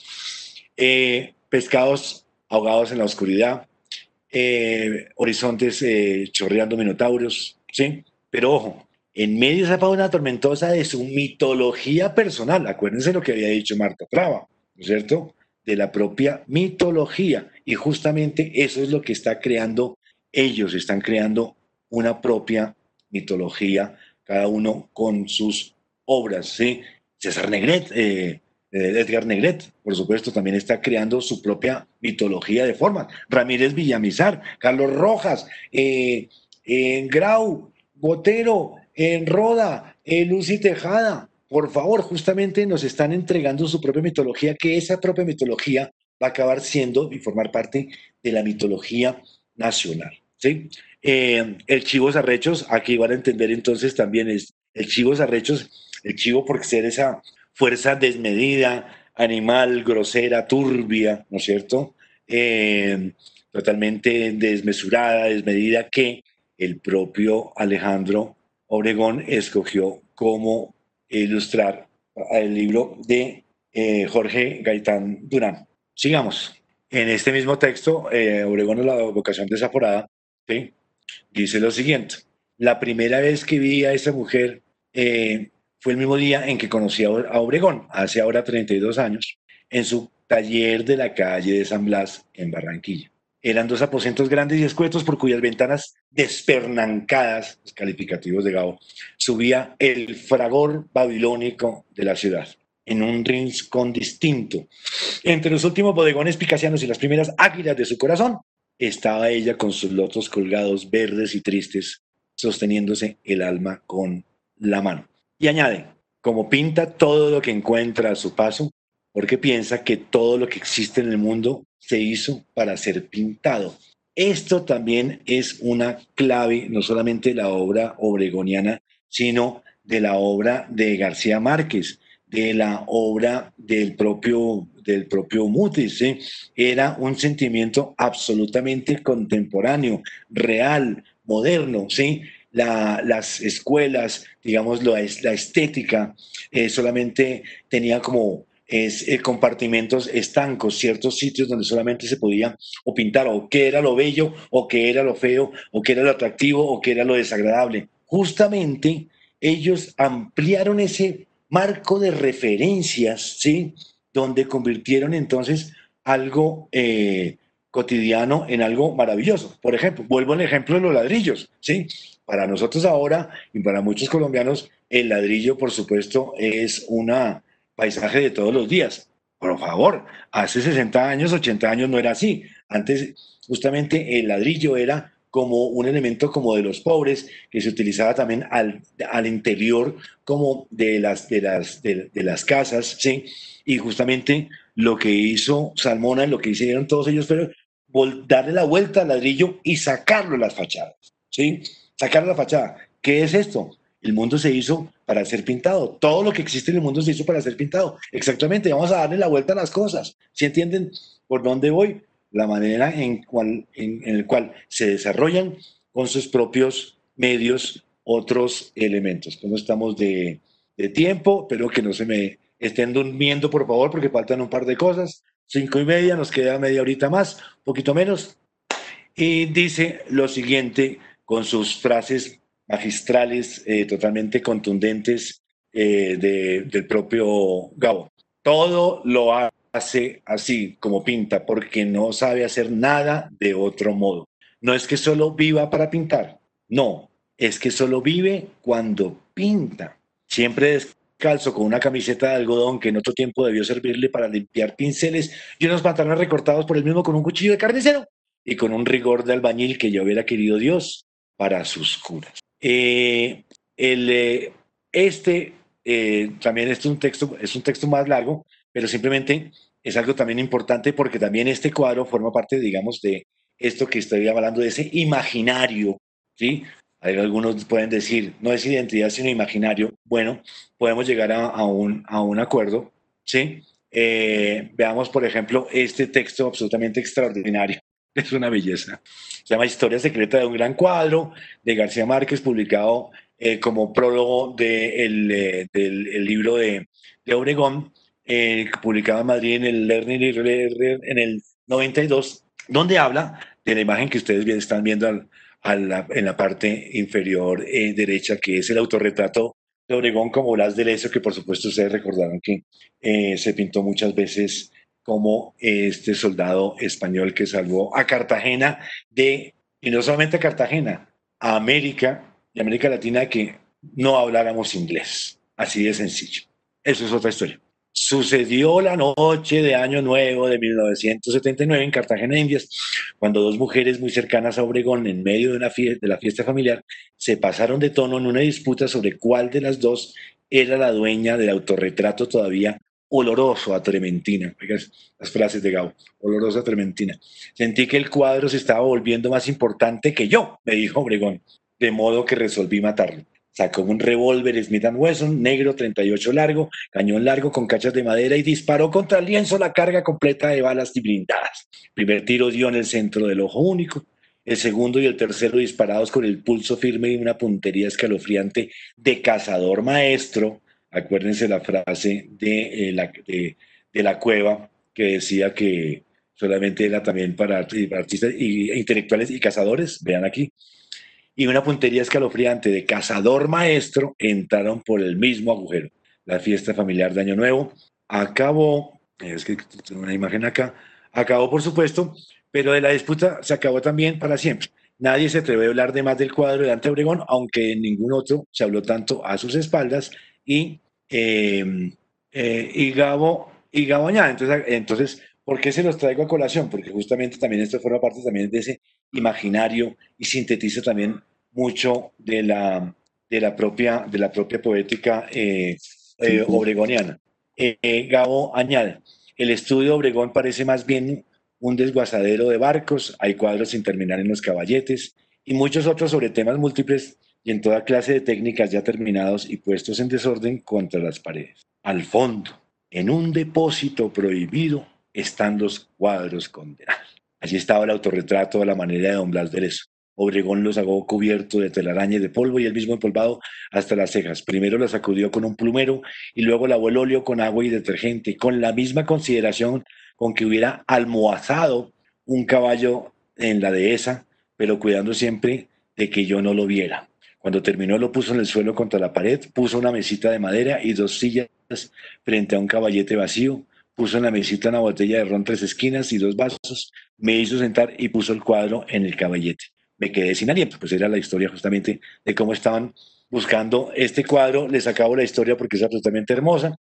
Eh, pescados ahogados en la oscuridad, eh, horizontes eh, chorreando minotauros, ¿sí? Pero ojo, en medio de esa fauna tormentosa de su mitología personal, acuérdense lo que había dicho Marta Traba, ¿no es cierto? De la propia mitología. Y justamente eso es lo que está creando ellos, están creando una propia mitología, cada uno con sus obras, ¿sí? César Negret, eh, eh, Edgar Negret, por supuesto, también está creando su propia mitología de formas. Ramírez Villamizar, Carlos Rojas, eh, en Grau, Botero, en Roda, Lucy Tejada. Por favor, justamente nos están entregando su propia mitología, que esa propia mitología va a acabar siendo y formar parte de la mitología nacional. ¿sí? el Chivo Arrechos, aquí van a entender entonces también es el Chivo Arrechos, el chivo por ser esa fuerza desmedida, animal, grosera, turbia, ¿no es cierto? Eh, totalmente desmesurada, desmedida, que el propio Alejandro Obregón escogió como ilustrar el libro de eh, Jorge Gaitán Durán. Sigamos. En este mismo texto, eh, Obregón es la vocación desaforada, ¿sí? dice lo siguiente. La primera vez que vi a esa mujer fue el mismo día en que conocí a Obregón, hace ahora 32 años, en su taller de la calle de San Blas, en Barranquilla. Eran dos aposentos grandes y escuetos por cuyas ventanas despernancadas, los calificativos de Gabo, subía el fragor babilónico de la ciudad, en un rincón distinto. Entre los últimos bodegones picasianos y las primeras águilas de su corazón, estaba ella con sus lotos colgados verdes y tristes, sosteniéndose el alma con la mano. Y añade, como pinta todo lo que encuentra a su paso, porque piensa que todo lo que existe en el mundo se hizo para ser pintado. Esto también es una clave, no solamente de la obra obregoniana, sino de la obra de García Márquez, de la obra del propio, del propio Mutis. Era un sentimiento absolutamente contemporáneo, real, moderno, ¿sí? las escuelas, digamos, la, la estética, eh, solamente tenía como es, eh, compartimentos estancos, ciertos sitios donde solamente se podía o pintar o qué era lo bello, o qué era lo feo, o qué era lo atractivo, o qué era lo desagradable. Justamente ellos ampliaron ese marco de referencias, ¿sí? Donde convirtieron entonces algo eh, cotidiano en algo maravilloso. Por ejemplo, vuelvo al ejemplo de los ladrillos, ¿sí? Para nosotros ahora y para muchos colombianos, el ladrillo, por supuesto, es un paisaje de todos los días. Por favor, hace 60 años, 80 años no era así. Antes, justamente, el ladrillo era como un elemento como de los pobres, que se utilizaba también al, al interior como de las, de, las, de, las casas, ¿sí? Y justamente lo que hizo Salmona, lo que hicieron todos ellos fue darle la vuelta al ladrillo y sacarlo de las fachadas, ¿sí? sacar la fachada. ¿Qué es esto? El mundo se hizo para ser pintado. Todo lo que existe en el mundo se hizo para ser pintado. Exactamente, vamos a darle la vuelta a las cosas. ¿Sí entienden por dónde voy? La manera en, cual, en, el cual se desarrollan con sus propios medios otros elementos. ¿Cómo estamos de, de tiempo? Pero que no se me estén durmiendo, por favor, porque faltan un par de cosas. Cinco y media, nos queda media horita más, poquito menos. Y dice lo siguiente con sus frases magistrales eh, totalmente contundentes eh, del propio Gabo. Todo lo hace así, como pinta, porque no sabe hacer nada de otro modo. No es que solo viva para pintar, no, es que solo vive cuando pinta. Siempre descalzo con una camiseta de algodón que en otro tiempo debió servirle para limpiar pinceles y unos pantalones recortados por el mismo con un cuchillo de carnicero y con un rigor de albañil que yo hubiera querido Dios para sus curas. Eh, eh, este eh, también es un, texto, es un texto más largo, pero simplemente es algo también importante porque también este cuadro forma parte, digamos, de esto que estoy hablando, de ese imaginario, ¿sí? algunos pueden decir, no es identidad sino imaginario. Bueno, podemos llegar a, un, a un, acuerdo, ¿sí? Veamos, por ejemplo, este texto absolutamente extraordinario. Es una belleza. Se llama Historia secreta de un gran cuadro de García Márquez, publicado eh, como prólogo eh, del libro de, de Obregón, publicado en Madrid en el en el 92, donde habla de la imagen que ustedes están viendo al, en la parte inferior eh, derecha, que es el autorretrato de Obregón como Blas de Lezo, que por supuesto ustedes recordaron que eh, se pintó muchas veces como este soldado español que salvó a Cartagena de, y no solamente a Cartagena, a América y América Latina que no habláramos inglés. Así de sencillo. Eso es otra historia. Sucedió la noche de Año Nuevo de 1979 en Cartagena, Indias, cuando dos mujeres muy cercanas a Obregón, en medio de, una fiesta, de la fiesta familiar, se pasaron de tono en una disputa sobre cuál de las dos era la dueña del autorretrato todavía oloroso a trementina. las frases de Gao, oloroso a trementina. Sentí que el cuadro se estaba volviendo más importante que yo, me dijo Obregón, de modo que resolví matarlo. Sacó un revólver Smith Wesson, negro, 38 largo, cañón largo con cachas de madera y disparó contra el lienzo la carga completa de balas y blindadas. Primer tiro dio en el centro del ojo único. El segundo y el tercero disparados con el pulso firme y una puntería escalofriante de cazador maestro. Acuérdense la frase de, eh, la, de, la cueva que decía que solamente era también para, artistas y, intelectuales y cazadores. Vean aquí y una puntería escalofriante de cazador maestro entraron por el mismo agujero. La fiesta familiar de Año Nuevo acabó, es que tengo una imagen acá, acabó por supuesto, pero de la disputa se acabó también para siempre. Nadie se atrevió a hablar de más del cuadro de Dante Obregón, aunque en ningún otro se habló tanto a sus espaldas y, em, eh, y Gabo y. Entonces, entonces, ¿por qué se los traigo a colación? Porque justamente también esto forma parte también de ese imaginario y sintetiza también mucho de la, de la, propia, de la propia poética eh, eh, obregoniana. Eh, Gabo añade, el estudio Obregón parece más bien un desguazadero de barcos, hay cuadros sin terminar en los caballetes y muchos otros sobre temas múltiples y en toda clase de técnicas ya terminados y puestos en desorden contra las paredes. Al fondo, en un depósito prohibido, están los cuadros condenados. Allí estaba el autorretrato de la manera de don Blas de Lezo. Obregón lo sacó cubierto de telaraña y de polvo y el mismo empolvado hasta las cejas. Primero la sacudió con un plumero y luego lavó el óleo con agua y detergente, con la misma consideración con que hubiera almohazado un caballo en la dehesa, pero cuidando siempre de que yo no lo viera. Cuando terminó lo puso en el suelo contra la pared, puso una mesita de madera y dos sillas frente a un caballete vacío, puso en la mesita una botella de ron tres esquinas y dos vasos, me hizo sentar y puso el cuadro en el caballete. Me quedé sin aliento, pues era la historia justamente de cómo estaban buscando este cuadro. Les acabo la historia porque es absolutamente hermosa.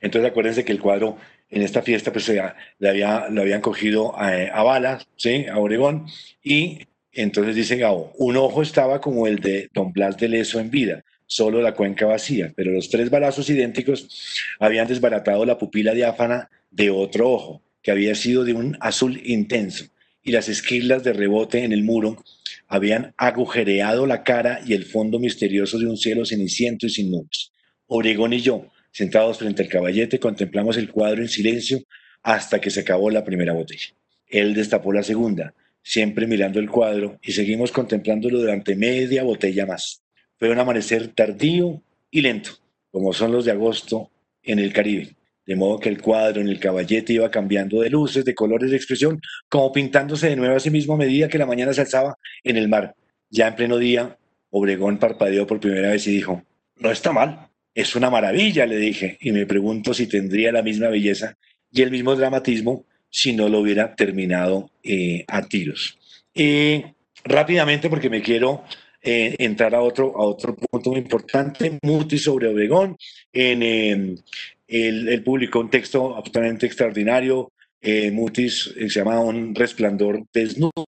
Entonces acuérdense que el cuadro en esta fiesta pues le, había, lo habían cogido a, a balas, ¿sí? a Oregón, y entonces dice Gabo, un ojo estaba como el de Don Blas de Leso en vida, solo la cuenca vacía, pero los tres balazos idénticos habían desbaratado la pupila diáfana de otro ojo, que había sido de un azul intenso, y las esquirlas de rebote en el muro habían agujereado la cara y el fondo misterioso de un cielo ceniciento y sin nubes. Obregón y yo, sentados frente al caballete, contemplamos el cuadro en silencio hasta que se acabó la primera botella. Él destapó la segunda, siempre mirando el cuadro, y seguimos contemplándolo durante media botella más. Fue un amanecer tardío y lento, como son los de agosto en el Caribe, de modo que el cuadro en el caballete iba cambiando de luces, de colores de expresión, como pintándose de nuevo a sí mismo a medida que la mañana se alzaba en el mar. Ya en pleno día, Obregón parpadeó por primera vez y dijo, no está mal, es una maravilla, le dije, y me pregunto si tendría la misma belleza y el mismo dramatismo si no lo hubiera terminado eh, a tiros. Eh, rápidamente, porque me quiero eh, entrar a otro, a otro punto muy importante, Mutis sobre Obregón. En, el, publicó un texto absolutamente extraordinario. Eh, Mutis eh, se llama Un resplandor desnudo,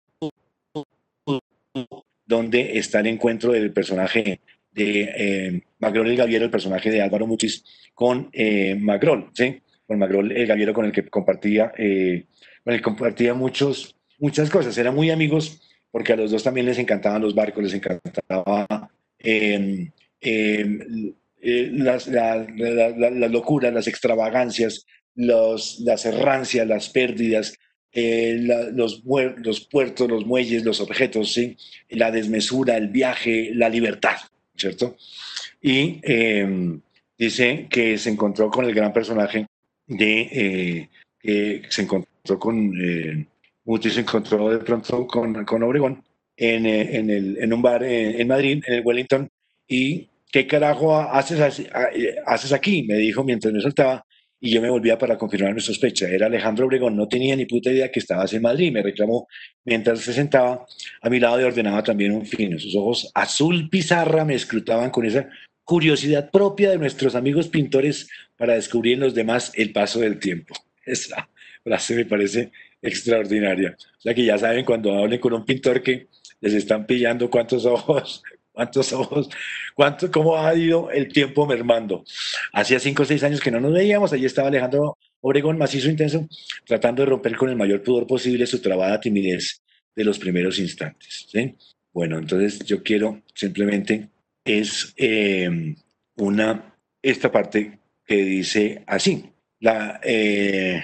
donde está el encuentro del personaje de Magrol el Gaviero, el personaje de Álvaro Mutis, con Magrol. ¿sí? Con Magrol el Gaviero con el que compartía, eh, compartía muchos, muchas cosas. Eran muy amigos porque a los dos también les encantaban los barcos, les encantaba em, em, eh, las, la, locuras, las extravagancias, los, las errancias, las pérdidas, eh, los, los, puertos, los muelles, los objetos, la desmesura, el viaje, la libertad, ¿cierto? Y em, dice que se encontró con el gran personaje de, eh, que se encontró con, eh, se encontró de pronto con, con Obregón en, eh, en, el, en, un bar en, Madrid, en el Wellington, y ¿qué carajo haces, haces aquí? Me dijo mientras me soltaba, y yo me volvía para confirmar mi sospecha. Era Alejandro Obregón, no tenía ni puta idea que estabas en Madrid. Me reclamó mientras se sentaba a mi lado y ordenaba también un fino. Sus ojos azul pizarra me escrutaban con esa curiosidad propia de nuestros amigos pintores para descubrir en los demás el paso del tiempo. Esa frase me parece extraordinaria. O sea que ya saben cuando hablen con un pintor que les están pillando cuántos ojos ¿Cuántos ojos? ¿Cuánto, ¿Cómo ha ido el tiempo mermando? Hacía cinco o seis años que no nos veíamos. Allí estaba Alejandro Obregón, macizo intenso, tratando de romper con el mayor pudor posible su trabada timidez de los primeros instantes. Bueno, entonces yo quiero simplemente es em, una, esta parte que dice así. La, eh,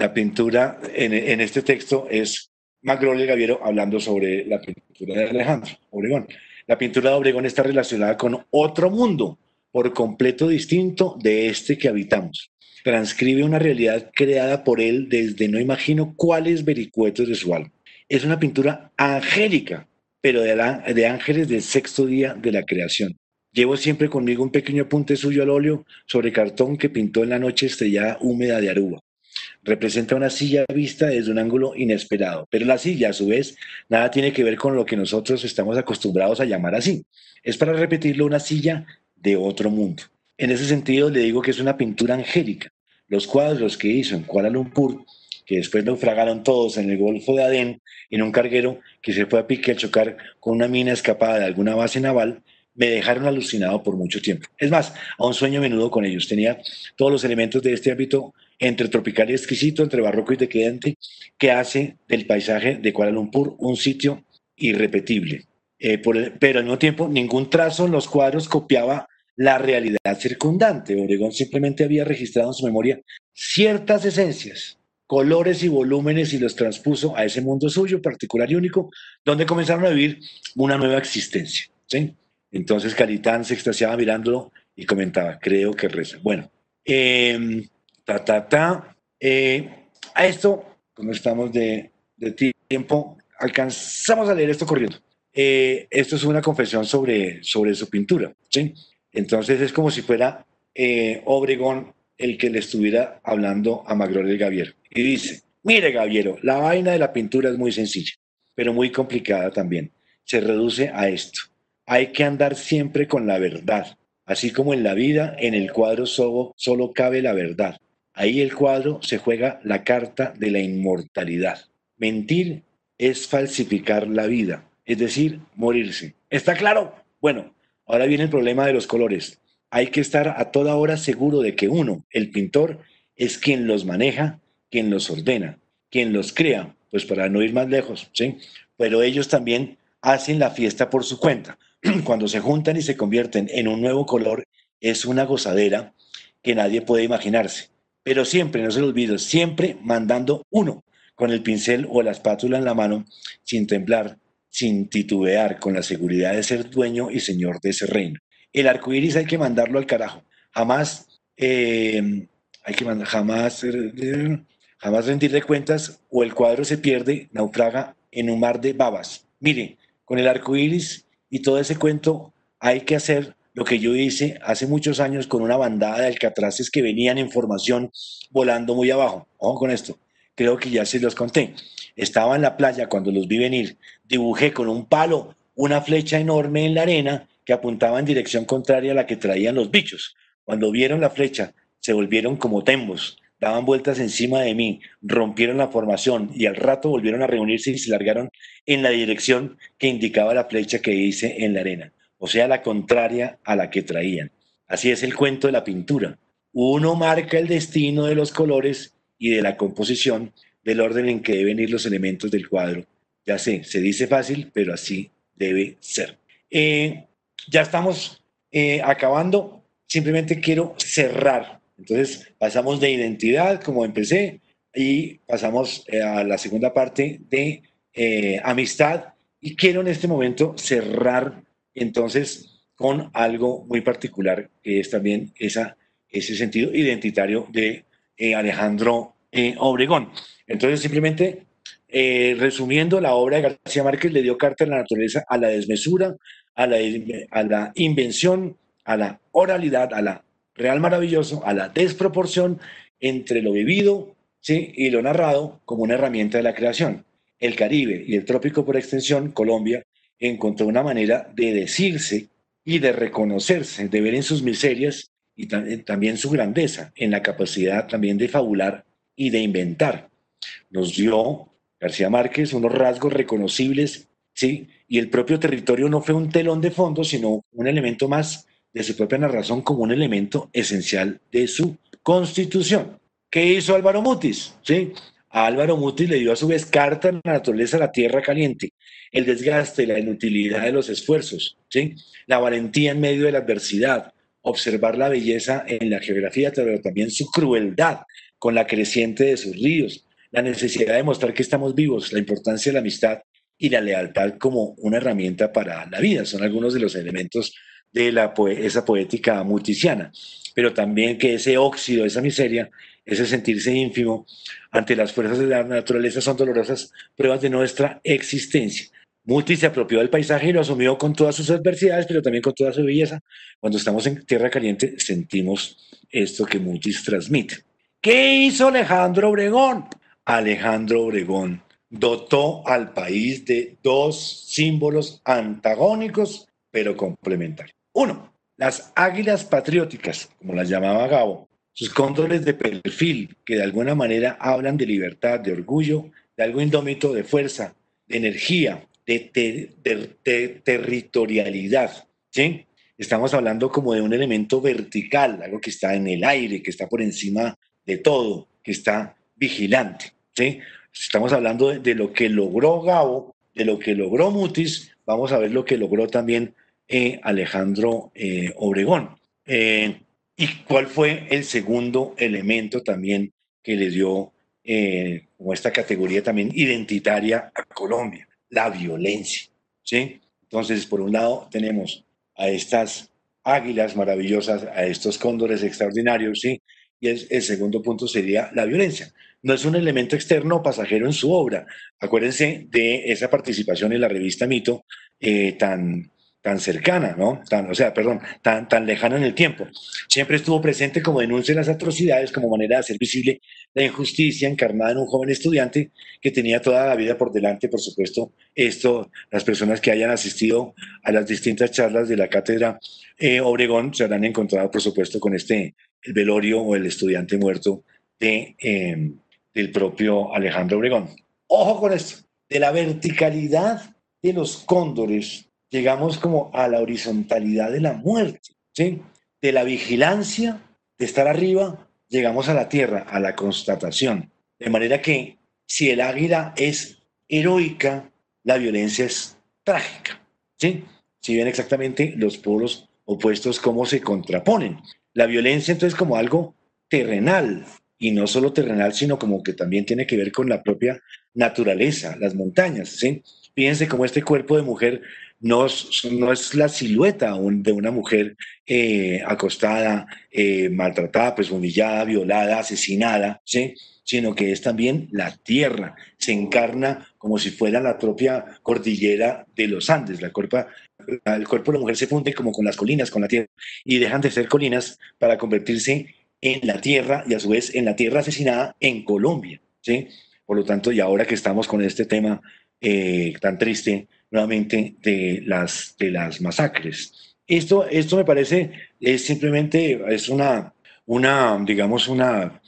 la pintura en, este texto es Magrole Gaviero hablando sobre la pintura de Alejandro Obregón. La pintura de Obregón está relacionada con otro mundo por completo distinto de este que habitamos. Transcribe una realidad creada por él desde no imagino cuáles vericuetos de su alma. Es una pintura angélica, pero de, de ángeles del sexto día de la creación. Llevo siempre conmigo un pequeño apunte suyo al óleo sobre cartón que pintó en la noche estrellada húmeda de Aruba representa una silla vista desde un ángulo inesperado, pero la silla a su vez nada tiene que ver con lo que nosotros estamos acostumbrados a llamar así. Es para repetirlo una silla de otro mundo. En ese sentido le digo que es una pintura angélica. Los cuadros que hizo en Kuala Lumpur, que después naufragaron todos en el Golfo de Adén, en un carguero que se fue a pique al chocar con una mina escapada de alguna base naval, me dejaron alucinado por mucho tiempo. Es más, a un sueño menudo con ellos. Tenía todos los elementos de este ámbito entre tropical y exquisito, entre barroco y decadente, que hace del paisaje de Kuala Lumpur un sitio irrepetible. Eh, pero al mismo tiempo, ningún trazo en los cuadros copiaba la realidad circundante. Obregón simplemente había registrado en su memoria ciertas esencias, colores y volúmenes y los transpuso a ese mundo suyo particular y único, donde comenzaron a vivir una nueva existencia. Entonces Caritán se extasiaba mirándolo y comentaba, creo que reza. Bueno, eh, ta, ta, ta. Eh, a esto, como estamos de, tiempo, alcanzamos a leer esto corriendo. Eh, esto es una confesión sobre, sobre su pintura, ¿sí? Entonces es como si fuera eh, Obregón el que le estuviera hablando a Magrole Gaviero. Y dice, mire Gaviero, la vaina de la pintura es muy sencilla, pero muy complicada también. Se reduce a esto. Hay que andar siempre con la verdad. Así como en la vida, en el cuadro solo, solo cabe la verdad. Ahí el cuadro se juega la carta de la inmortalidad. Mentir es falsificar la vida, es decir, morirse. ¿Está claro? Bueno, ahora viene el problema de los colores. Hay que estar a toda hora seguro de que uno, el pintor, es quien los maneja, quien los ordena, quien los crea, pues para no ir más lejos, ¿sí? Pero ellos también hacen la fiesta por su cuenta. Cuando se juntan y se convierten en un nuevo color, es una gozadera que nadie puede imaginarse pero siempre, no se lo olvido, siempre mandando uno con el pincel o la espátula en la mano, sin temblar, sin titubear, con la seguridad de ser dueño y señor de ese reino. El arco iris hay que mandarlo al carajo. Jamás, eh, hay que mandar, jamás, jamás rendirle cuentas o el cuadro se pierde, naufraga en un mar de babas. Mire, con el arco iris y todo ese cuento hay que hacer lo que yo hice hace muchos años con una bandada de alcatraces que venían en formación volando muy abajo. Ojo con esto, creo que ya se los conté. Estaba en la playa cuando los vi venir, dibujé con un palo una flecha enorme en la arena que apuntaba en dirección contraria a la que traían los bichos. Cuando vieron la flecha, se volvieron como tembos, daban vueltas encima de mí, rompieron la formación y al rato volvieron a reunirse y se largaron en la dirección que indicaba la flecha que hice en la arena o sea, la contraria a la que traían. Así es el cuento de la pintura. uno marca el destino de los colores y de la composición del orden en que deben ir los elementos del cuadro. Ya sé, se dice fácil, pero así debe ser. Eh, ya estamos eh, acabando. Simplemente quiero cerrar. Entonces pasamos de identidad, como empecé, y pasamos eh, a la segunda parte de amistad. Y quiero en este momento cerrar entonces con algo muy particular, que es también esa, ese sentido identitario de Alejandro Obregón. Entonces, simplemente eh, resumiendo, la obra de García Márquez le dio carta a la naturaleza a la desmesura, a la, a la invención, a la oralidad, a la real maravilloso, a la desproporción entre lo vivido ¿sí? y lo narrado como una herramienta de la creación. El Caribe y el trópico por extensión, Colombia, encontró una manera de decirse y de reconocerse, de ver en sus miserias y también su grandeza, en la capacidad también de fabular y de inventar nos dio García Márquez unos rasgos reconocibles, ¿sí? Y el propio territorio no fue un telón de fondo, sino un elemento más de su propia narración como un elemento esencial de su constitución. ¿Qué hizo Álvaro Mutis? ¿Sí? A Álvaro Mutis le dio a su vez carta a la naturaleza la tierra caliente, el desgaste, la inutilidad de los esfuerzos, ¿sí? la valentía en medio de la adversidad, observar la belleza en la geografía, pero también su crueldad con la creciente de sus ríos, la necesidad de mostrar que estamos vivos, la importancia de la amistad y la lealtad como una herramienta para la vida. Son algunos de los elementos de esa poética muticiana. Pero también que ese óxido, esa miseria, ese sentirse ínfimo ante las fuerzas de la naturaleza son dolorosas pruebas de nuestra existencia. Muti se apropió del paisaje y lo asumió con todas sus adversidades, pero también con toda su belleza. Cuando estamos en tierra caliente sentimos esto que Mutis transmite. ¿Qué hizo Alejandro Obregón? Alejandro Obregón dotó al país de dos símbolos antagónicos pero complementarios. Uno, las águilas patrióticas, como las llamaba Gabo, sus cóndores de perfil que de alguna manera hablan de libertad, de orgullo, de algo indómito, de fuerza, de energía, de, territorialidad. ¿sí? Estamos hablando como de un elemento vertical, algo que está en el aire, que está por encima de todo, que está vigilante. ¿sí? Estamos hablando de, lo que logró Gabo, de lo que logró Mutis, vamos a ver lo que logró también eh, Alejandro eh, Obregón. Eh, ¿Y cuál fue el segundo elemento también que le dio esta categoría también identitaria a Colombia? La violencia. ¿sí? Entonces, por un lado, tenemos a estas águilas maravillosas, a estos cóndores extraordinarios, ¿sí? Y el, segundo punto sería la violencia. No es un elemento externo pasajero en su obra. Acuérdense de esa participación en la revista Mito eh, tan, tan cercana, ¿no? Tan, o sea, perdón, tan, tan lejana en el tiempo. Siempre estuvo presente como denuncia de las atrocidades, como manera de hacer visible la injusticia encarnada en un joven estudiante que tenía toda la vida por delante, por supuesto. Esto, las personas que hayan asistido a las distintas charlas de la cátedra eh, Obregón se habrán encontrado, por supuesto, con este, el velorio o el estudiante muerto de, eh, del propio Alejandro Obregón. Ojo con esto, de la verticalidad de los cóndores llegamos como a la horizontalidad de la muerte, ¿sí? De la vigilancia, de estar arriba, llegamos a la tierra, a la constatación. De manera que si el águila es heroica, la violencia es trágica, ¿sí? Si ven exactamente los polos opuestos cómo se contraponen. La violencia entonces como algo terrenal, y no solo terrenal, sino como que también tiene que ver con la propia naturaleza, las montañas, ¿sí? Fíjense cómo este cuerpo de mujer no, no es la silueta de una mujer eh, acostada, eh, maltratada, pues humillada, violada, asesinada, ¿sí? sino que es también la tierra, se encarna como si fuera la propia cordillera de los Andes, la el cuerpo de la mujer se funde como con las colinas, con la tierra, y dejan de ser colinas para convertirse en la tierra y a su vez en la tierra asesinada en Colombia. ¿sí? Por lo tanto, y ahora que estamos con este tema eh, tan triste, nuevamente de las, de las masacres. Esto, esto me parece es simplemente es una, una digamos, una,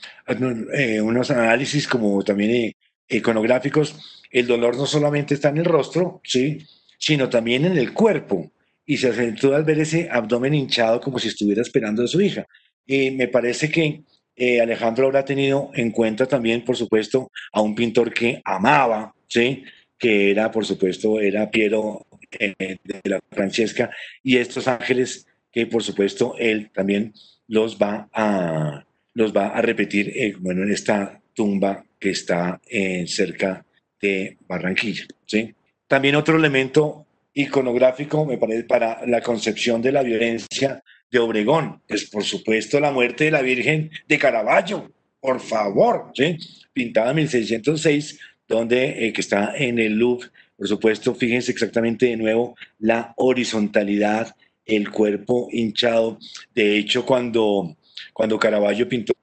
eh, unos análisis como también eh, iconográficos. El dolor no solamente está en el rostro, ¿sí? sino también en el cuerpo y se acentúa al ver ese abdomen hinchado como si estuviera esperando a su hija. Y me parece que eh, Alejandro habrá tenido en cuenta también, por supuesto, a un pintor que amaba, ¿sí? que era, por supuesto, era Piero eh, de la Francesca, y estos ángeles que, por supuesto, él también los va a, los va a repetir eh, bueno, en esta tumba que está cerca de Barranquilla. ¿sí? También otro elemento iconográfico, me parece, para la concepción de la violencia de Obregón. Pues por supuesto la muerte de la Virgen de Caravaggio, por favor, ¿sí? pintada en 1606, donde, eh, que está en el Louvre. Por supuesto, fíjense exactamente de nuevo la horizontalidad, el cuerpo hinchado. De hecho, cuando, cuando Caravaggio pintó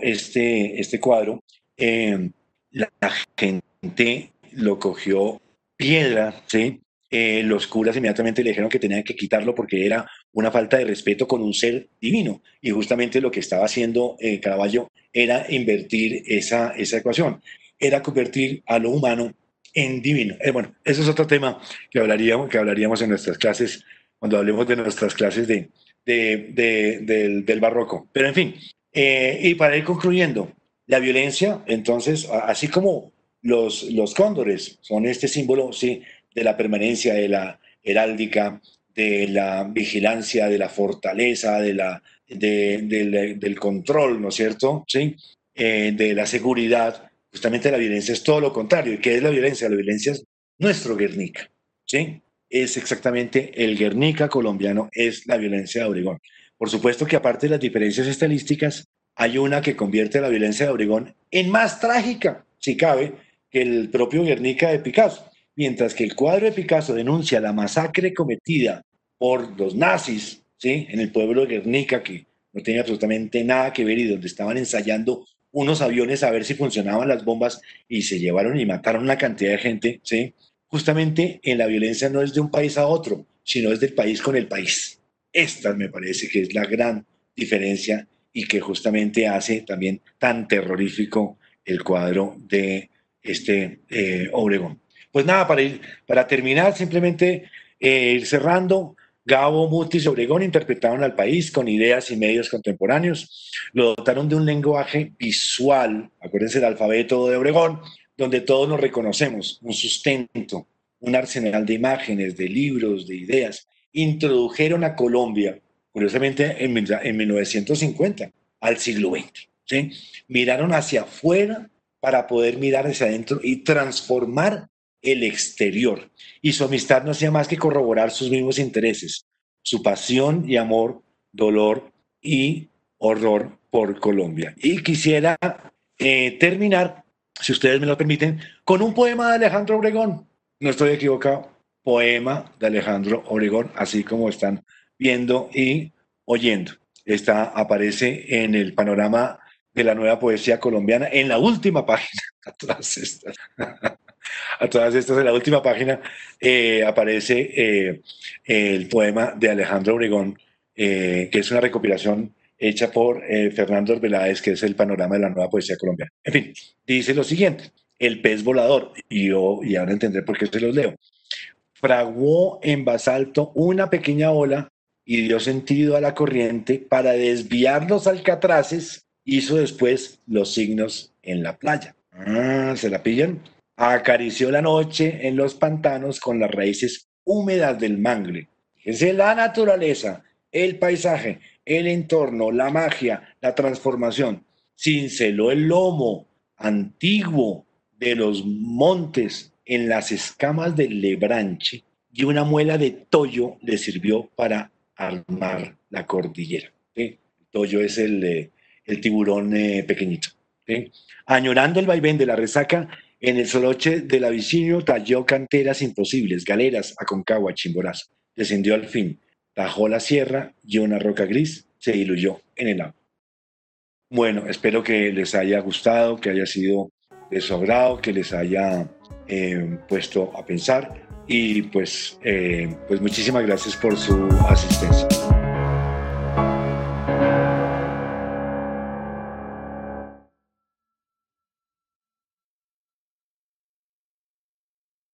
este, este cuadro, eh, la gente lo cogió piedra, ¿sí? Eh, los curas inmediatamente le dijeron que tenían que quitarlo porque era una falta de respeto con un ser divino. Y justamente lo que estaba haciendo eh, Caravaggio era invertir esa, esa ecuación, era convertir a lo humano en divino. Eh, bueno, eso es otro tema que hablaríamos, que hablaríamos en nuestras clases, cuando hablemos de nuestras clases de, del, del, barroco. Pero en fin, y para ir concluyendo, la violencia, entonces, así como los, los cóndores son este símbolo, sí, de la permanencia de la heráldica, de la vigilancia, de la fortaleza, de la, del control, ¿no es cierto? ¿Sí? Eh, de la seguridad. Justamente la violencia es todo lo contrario. ¿Y qué es la violencia? La violencia es nuestro Guernica. ¿sí? Es exactamente el Guernica colombiano, es la violencia de Obregón. Por supuesto que aparte de las diferencias estadísticas, hay una que convierte la violencia de Obregón en más trágica, si cabe, que el propio Guernica de Picasso. Mientras que el cuadro de Picasso denuncia la masacre cometida por los nazis ¿sí? en el pueblo de Guernica, que no tenía absolutamente nada que ver y donde estaban ensayando unos aviones a ver si funcionaban las bombas y se llevaron y mataron una cantidad de gente, ¿sí? justamente en la violencia no es de un país a otro, sino es del país con el país. Esta me parece que es la gran diferencia y que justamente hace también tan terrorífico el cuadro de este eh, Obregón. Pues nada, para, para terminar, simplemente eh, ir cerrando. Gabo, Mutis y Obregón interpretaron al país con ideas y medios contemporáneos. Lo dotaron de un lenguaje visual, acuérdense del alfabeto de Obregón, donde todos nos reconocemos, un sustento, un arsenal de imágenes, de libros, de ideas. Introdujeron a Colombia, curiosamente en, en 1950, al siglo XX. Miraron hacia afuera para poder mirar hacia adentro y transformar el exterior. Y su amistad no hacía más que corroborar sus mismos intereses, su pasión y amor, dolor y horror por Colombia. Y quisiera eh, terminar, si ustedes me lo permiten, con un poema de Alejandro Obregón. No estoy equivocado. Poema de Alejandro Obregón, así como están viendo y oyendo. Esta aparece en el panorama de la nueva poesía colombiana en la última página, atrás estas a todas estas. En la última página eh, aparece eh, el poema de Alejandro Obregón, eh, que es una recopilación hecha por Fernando Arbeláez, que es el panorama de la nueva poesía colombiana. En fin, dice lo siguiente, el pez volador, y yo, y ahora entendré por qué se los leo, fraguó en basalto una pequeña ola y dio sentido a la corriente para desviar los alcatraces, hizo después los signos en la playa. Ah, ¿se la pillan? Acarició la noche en los pantanos con las raíces húmedas del mangle. Es la naturaleza, el paisaje, el entorno, la magia, la transformación. Cinceló el lomo antiguo de los montes en las escamas del lebranche y una muela de toyo le sirvió para armar la cordillera. El toyo es el, eh, tiburón eh, pequeñito. Añorando el vaivén de la resaca, en el soloche del Abisinio talló canteras imposibles, galeras, Aconcagua, Chimborazo. Descendió al fin, tajó la sierra y una roca gris se diluyó en el agua. Bueno, espero que les haya gustado, que haya sido de que les haya eh, puesto a pensar y pues, eh, pues muchísimas gracias por su asistencia.